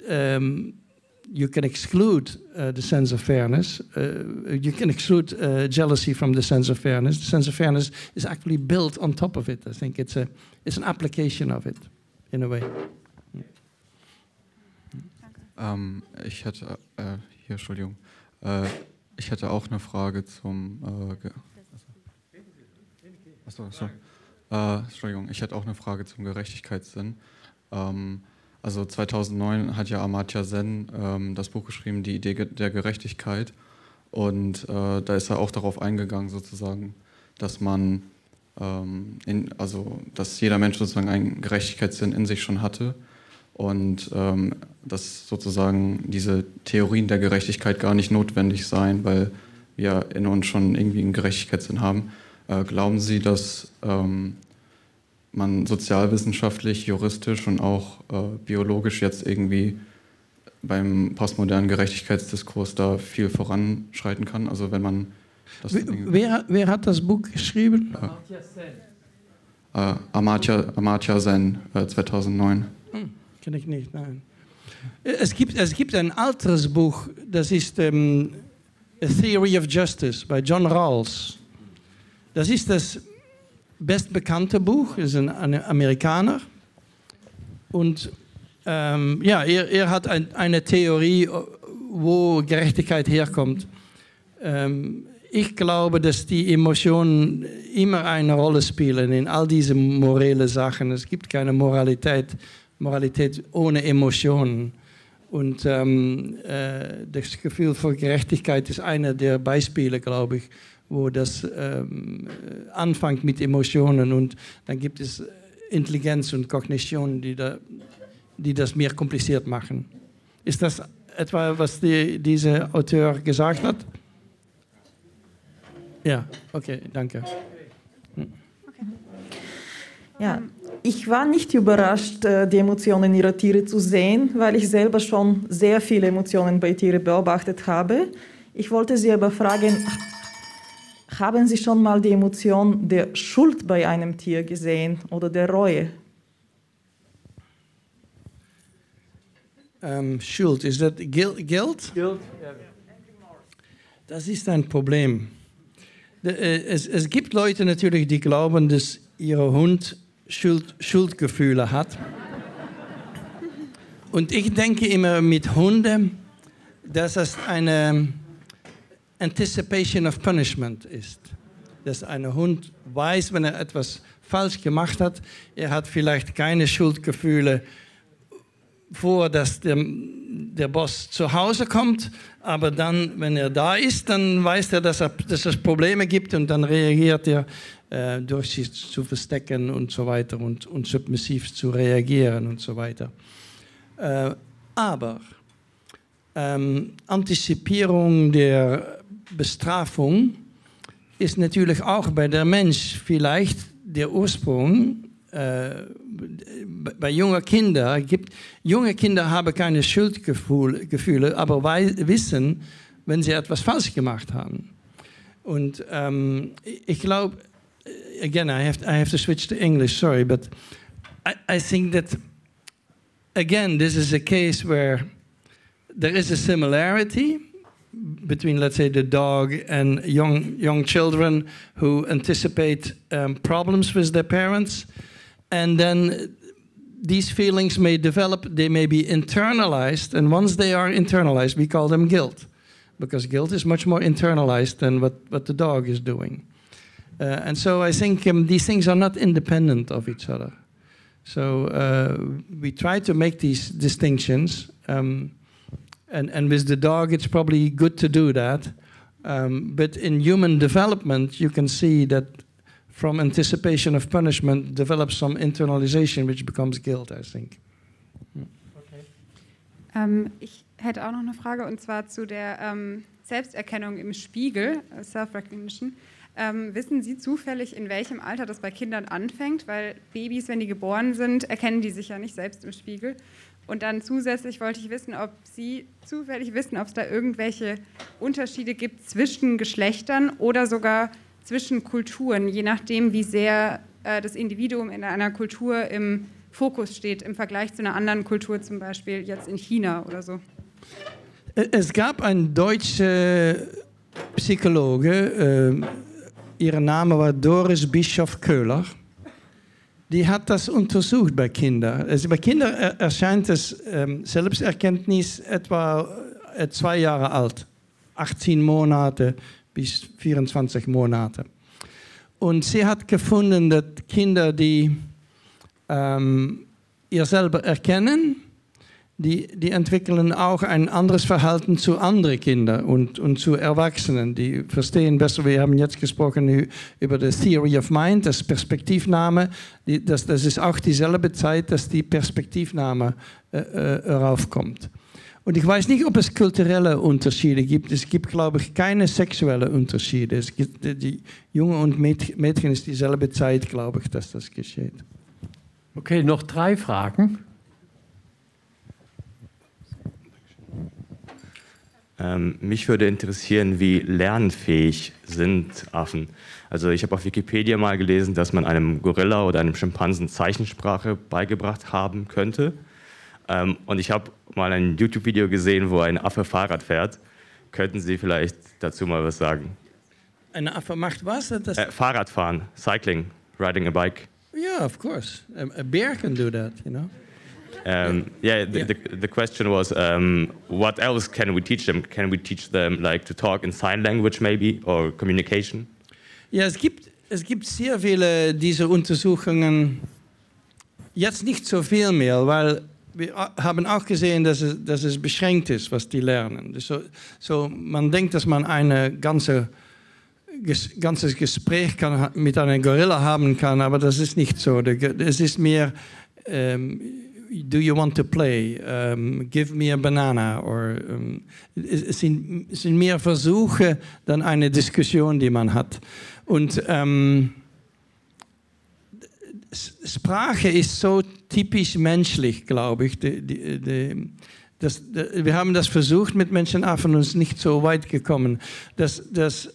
um, you can exclude uh, the sense of fairness. Uh, you can exclude uh, jealousy from the sense of fairness. The sense of fairness is actually built on top of it. I think it's a it's an application of it, in a way. Ähm, ich hätte äh, hier Entschuldigung. Äh, ich hätte auch eine Frage zum. Äh, achso, achso. Entschuldigung. Ich hätte auch eine Frage zum Gerechtigkeitssinn. Ähm, also 2009 hat ja Amartya Sen ähm, das Buch geschrieben, Die Idee der Gerechtigkeit. Und äh, da ist er auch darauf eingegangen, sozusagen, dass man, ähm, in, also dass jeder Mensch sozusagen einen Gerechtigkeitssinn in sich schon hatte und ähm, dass sozusagen diese Theorien der Gerechtigkeit gar nicht notwendig seien, weil wir in uns schon irgendwie einen Gerechtigkeitssinn haben. Äh, glauben Sie, dass ähm, man sozialwissenschaftlich, juristisch und auch äh, biologisch jetzt irgendwie beim postmodernen Gerechtigkeitsdiskurs da viel voranschreiten kann. Also wenn man wer, wer, hat das Buch geschrieben? Amartya Sen. Äh, Amartya, Amartya Sen, äh, 2009. Hm, Kenne ich nicht, nein. Es gibt, es gibt ein alteres Buch, das ist ähm, A Theory of Justice bei John Rawls. Das ist das bestbekannte Buch, ist ein, Amerikaner. Und ähm, ja, er, er hat ein, eine Theorie, wo Gerechtigkeit herkommt. Ähm, ich glaube, dass die Emotionen immer eine Rolle spielen in all diese morellen Sachen. Es gibt keine Moralität, Moralität ohne Emotionen. Und ähm, äh, das Gefühl von Gerechtigkeit ist einer der Beispiele, glaube ich, wo das ähm, anfängt mit Emotionen und dann gibt es Intelligenz und Kognition, die, da, die das mehr kompliziert machen. Ist das etwa, was die, dieser Autor gesagt hat? Ja, okay, danke. Ja, ich war nicht überrascht, äh, die Emotionen ihrer Tiere zu sehen, weil ich selber schon sehr viele Emotionen bei Tieren beobachtet habe. Ich wollte Sie aber fragen, haben Sie schon mal die Emotion der Schuld bei einem Tier gesehen oder der Reue? Um, ähm, Schuld, ist das Guilt? Guilt? Das ist ein Problem. Äh, es, es gibt Leute natürlich, die glauben, dass ihr Hund Schuld, Schuldgefühle hat. Und ich denke immer mit Hunden, dass es eine Anticipation of Punishment ist. Dass ein Hund weiß, wenn er etwas falsch gemacht hat, er hat vielleicht keine Schuldgefühle vor, dass der, der Boss zu Hause kommt, aber dann, wenn er da ist, dann weiß er, dass, er, dass es Probleme gibt und dann reagiert er äh, durch sich zu verstecken und so weiter und, und submissiv zu reagieren und so weiter. Äh, aber ähm, Antizipierung der Bestrafung ist natürlich auch bei der Mensch vielleicht der Ursprung äh, bei jungen Kindern gibt, junge Kinder haben keine Schuldgefühle, aber wissen, wenn sie etwas falsch gemacht haben. Und ähm, ich glaube, again, I have, I have to switch to English, sorry, but I, I think that, again, this is a case where there is a similarity between, let's say, the dog and young, young children who anticipate um, problems with their parents and then these feelings may develop, they may be internalized, and once they are internalized, we call them guilt, because guilt is much more internalized than what, what the dog is doing. Uh, and so I think um, these things are not independent of each other. So uh, we try to make these distinctions, um, and, and with the dog, it's probably good to do that. Um, but in human development, you can see that from anticipation of punishment develops some internalization, which becomes guilt, I think. Okay. Ähm, ich hätte auch noch eine Frage und zwar zu der ähm, Selbsterkennung im Spiegel, äh, Self-Recognition. Ähm, wissen Sie zufällig, in welchem Alter das bei Kindern anfängt? Weil Babys, wenn die geboren sind, erkennen die sich ja nicht selbst im Spiegel. Und dann zusätzlich wollte ich wissen, ob Sie zufällig wissen, ob es da irgendwelche Unterschiede gibt zwischen Geschlechtern oder sogar zwischen Kulturen, je nachdem, wie sehr äh, das Individuum in einer Kultur im Fokus steht, im Vergleich zu einer anderen Kultur, zum Beispiel jetzt in China oder so. Es gab einen deutschen Psychologe, äh, ihr Name war Doris Bischof-Köhler. Die hat das untersucht bei Kindern. Also bei Kindern erscheint das ähm, Selbsterkenntnis etwa äh, zwei Jahre alt, 18 Monate bis 24 Monate. Und sie hat gefunden, dass Kinder, die ähm, ihr selber erkennen, die, die entwickeln auch ein anderes Verhalten zu anderen Kindern und, und zu Erwachsenen. Die verstehen besser, wir haben jetzt gesprochen über die Theory of Mind, das Perspektivnahme. Die, das, das ist auch dieselbe Zeit, dass die Perspektivnahme äh, äh, raufkommt. Und ich weiß nicht, ob es kulturelle Unterschiede gibt. Es gibt, glaube ich, keine sexuellen Unterschiede. Es gibt, die Junge und Mädchen ist dieselbe Zeit, glaube ich, dass das geschieht. Okay, noch drei Fragen. Ähm, mich würde interessieren, wie lernfähig sind Affen. Also ich habe auf Wikipedia mal gelesen, dass man einem Gorilla oder einem Schimpansen Zeichensprache beigebracht haben könnte. Ähm, und ich habe mal ein YouTube-Video gesehen, wo ein Affe Fahrrad fährt. Könnten Sie vielleicht dazu mal was sagen? Ein Affe macht was? Das äh, Fahrradfahren, Cycling, riding a bike. Yeah, of course. A, a bear can do that, you know. Um, yeah, the, Yeah. The, the question was, um, what else can we teach them? Can we teach them like to talk in sign language maybe or communication? Ja, es gibt, es gibt sehr viele dieser Untersuchungen, jetzt nicht so viel mehr, weil wir haben auch gesehen, dass es, dass es beschränkt ist, was die lernen. So, so, man denkt, dass man ein ganze, ges, ganzes Gespräch kann, mit einem Gorilla haben kann, aber das ist nicht so. Es ist mehr, ähm, do you want to play? Ähm, give me a banana. Or, ähm, es, sind, sind mehr Versuche dann eine Diskussion, die man hat. Und ähm, Sprache ist so typisch menschlich, glaube ich. Die, die, die, das, wir haben das versucht mit Menschenaffen und es ist nicht so weit gekommen. Das, das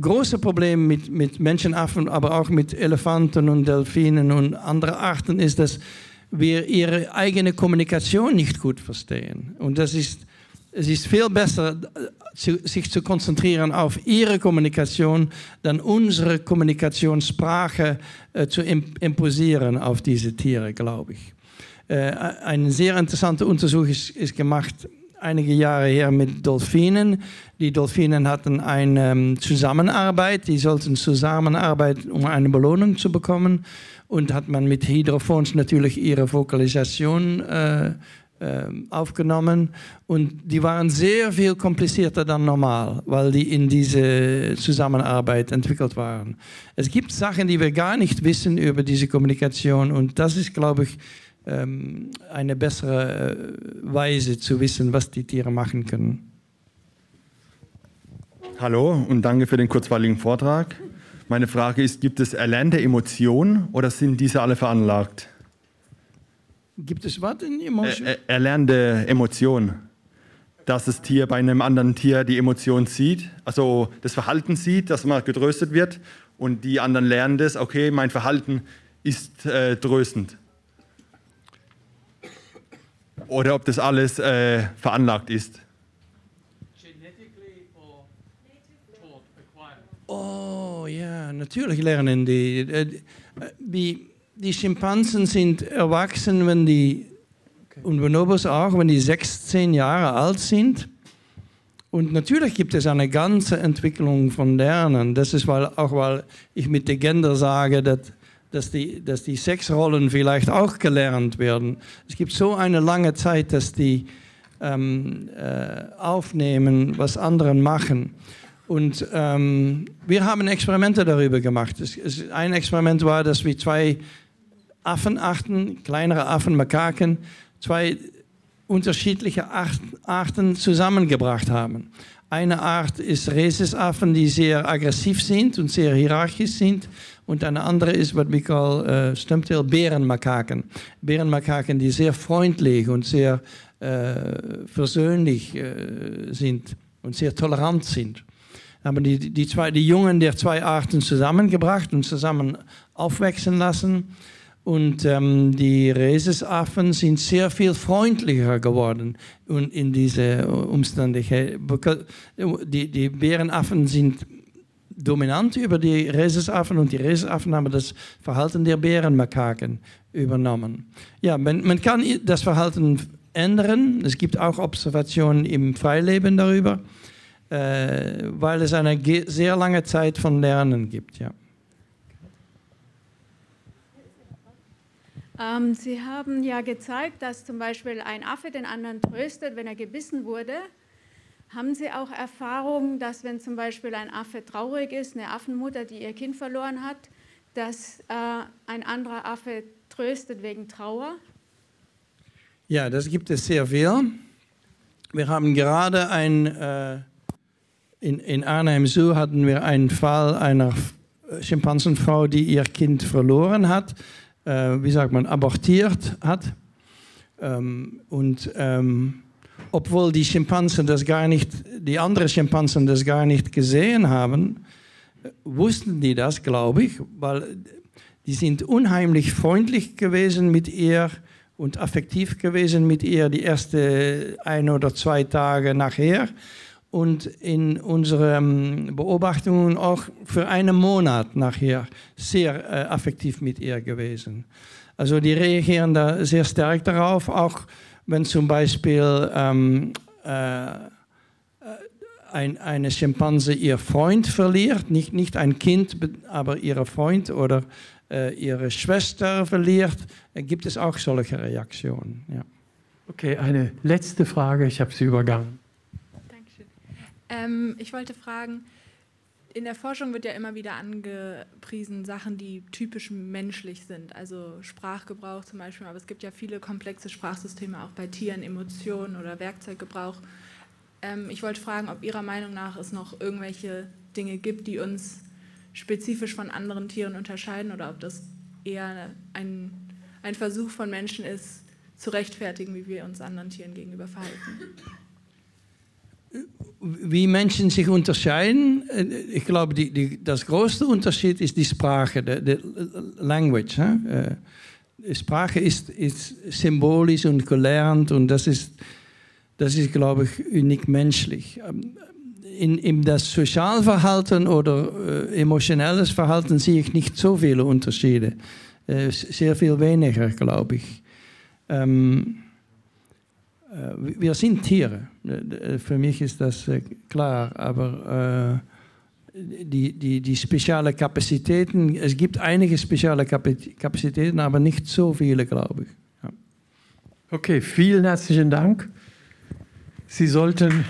große Problem mit, mit Menschenaffen, aber auch mit Elefanten und Delfinen und anderen Arten ist, dass wir ihre eigene Kommunikation nicht gut verstehen. Und das ist, es ist viel besser, sich zu konzentrieren auf ihre Kommunikation, dann unsere Kommunikationssprache äh, zu im, imposieren auf diese Tiere, glaube ich. Äh, eine sehr interessante Untersuchung ist, ist gemacht einige Jahre her mit Delfinen. Die Delfinen hatten eine ähm, Zusammenarbeit, die sollten zusammenarbeiten, um eine Belohnung zu bekommen. Und hat man mit Hydrophones natürlich ihre Vokalisation äh, äh, aufgenommen. Und die waren sehr viel komplizierter dann normal, weil die in diese Zusammenarbeit entwickelt waren. Es gibt Sachen, die wir gar nicht wissen über diese Kommunikation. Und das ist, glaube ich, ähm, eine bessere äh, Weise zu wissen, was die Tiere machen können. Hallo und danke für den kurzweiligen Vortrag. Meine Frage ist, gibt es erlernte Emotionen oder sind diese alle veranlagt? Gibt es was in Emotion? Äh, äh, erlernte Emotionen. Dass das Tier bei einem anderen Tier die Emotion sieht, also das Verhalten sieht, dass man getröstet wird und die anderen lernen das, okay, mein Verhalten ist äh, tröstend. Oder ob das alles äh, veranlagt ist. Oh ja, natürlich lernen die. Äh, Die, die Schimpansen sind erwachsen, wenn die, und Bonobos auch, wenn die sechs, zehn Jahre alt sind. Und natürlich gibt es eine ganze Entwicklung von Lernen. Das ist weil, auch, weil ich mit der Gender sage, dass, dass, die, dass die Sexrollen vielleicht auch gelernt werden. Es gibt so eine lange Zeit, dass die ähm, äh, aufnehmen, was anderen machen. Und ähm, wir haben Experimente darüber gemacht. Es, es, ein Experiment war, dass wir zwei Affenarten, kleinere Affen, Makaken, zwei unterschiedliche Art- Arten zusammengebracht haben. Eine Art ist Rhesusaffen, die sehr aggressiv sind und sehr hierarchisch sind. Und eine andere ist, was wir call, äh, Stumptail Bärenmakaken. Bärenmakaken, die sehr freundlich und sehr äh, versöhnlich äh, sind und sehr tolerant sind. Haben die, die, zwei, die Jungen der zwei Arten zusammengebracht und zusammen aufwachsen lassen. Und ähm, die Rhesusaffen sind sehr viel freundlicher geworden in diese Umstände. Die, die Bärenaffen sind dominant über die Rhesusaffen und die Rhesusaffen haben das Verhalten der Bärenmakaken übernommen. Ja, man, man kann das Verhalten ändern. Es gibt auch Observationen im Freileben darüber, äh, weil es eine sehr lange Zeit von Lernen gibt. Ja. Ähm, Sie haben ja gezeigt, dass zum Beispiel ein Affe den anderen tröstet, wenn er gebissen wurde. Haben Sie auch Erfahrung, dass wenn zum Beispiel ein Affe traurig ist, eine Affenmutter, die ihr Kind verloren hat, dass äh, ein anderer Affe tröstet wegen Trauer? Ja, das gibt es sehr viel. Wir haben gerade ein, äh, in, in Arnhem Zoo hatten wir einen Fall einer Schimpansenfrau, die ihr Kind verloren hat, äh, wie sagt man, abortiert hat. Ähm, und, ähm, obwohl die Schimpansen das gar nicht, die anderen Schimpansen das gar nicht gesehen haben, wussten die das, glaube ich, weil die sind unheimlich freundlich gewesen mit ihr und affektiv gewesen mit ihr die ersten ein oder zwei Tage nachher und in unseren Beobachtungen auch für einen Monat nachher sehr äh, affektiv mit ihr gewesen. Also die reagieren da sehr stark darauf, auch wenn zum Beispiel ähm, äh, ein, eine Schimpanse ihr Freund verliert, nicht, nicht ein Kind, aber ihre Freund oder äh, ihre Schwester verliert, äh, gibt es auch solche Reaktionen. Ja. Okay, eine letzte Frage, ich habe sie übergangen. Dankeschön. Ähm, ich wollte fragen, in der Forschung wird ja immer wieder angepriesen Sachen, die typisch menschlich sind, also Sprachgebrauch zum Beispiel, aber es gibt ja viele komplexe Sprachsysteme auch bei Tieren, Emotionen oder Werkzeuggebrauch. Ähm, ich wollte fragen, ob Ihrer Meinung nach es noch irgendwelche Dinge gibt, die uns spezifisch von anderen Tieren unterscheiden oder ob das eher ein, ein Versuch von Menschen ist, zu rechtfertigen, wie wir uns anderen Tieren gegenüber verhalten. Wie Menschen sich unterscheiden, ich glaube, die, die, das größte Unterschied ist die Sprache, die, Language. Hè? Äh, Sprache ist, ist symbolisch und gelernt und das ist, das ist, glaube ich, unik menschlich. Ähm, in, in das Sozialverhalten oder äh, emotionelles Verhalten sehe ich nicht so viele Unterschiede. Äh, sehr viel weniger, glaube ich. Ähm, äh, wir sind Tiere. Äh, für mich ist das äh, klar. Aber äh, die, die, die speziellen Kapazitäten, es gibt einige spezielle Kapazitäten, aber nicht so viele, glaube ich. Okay, vielen herzlichen Dank. Sie sollten.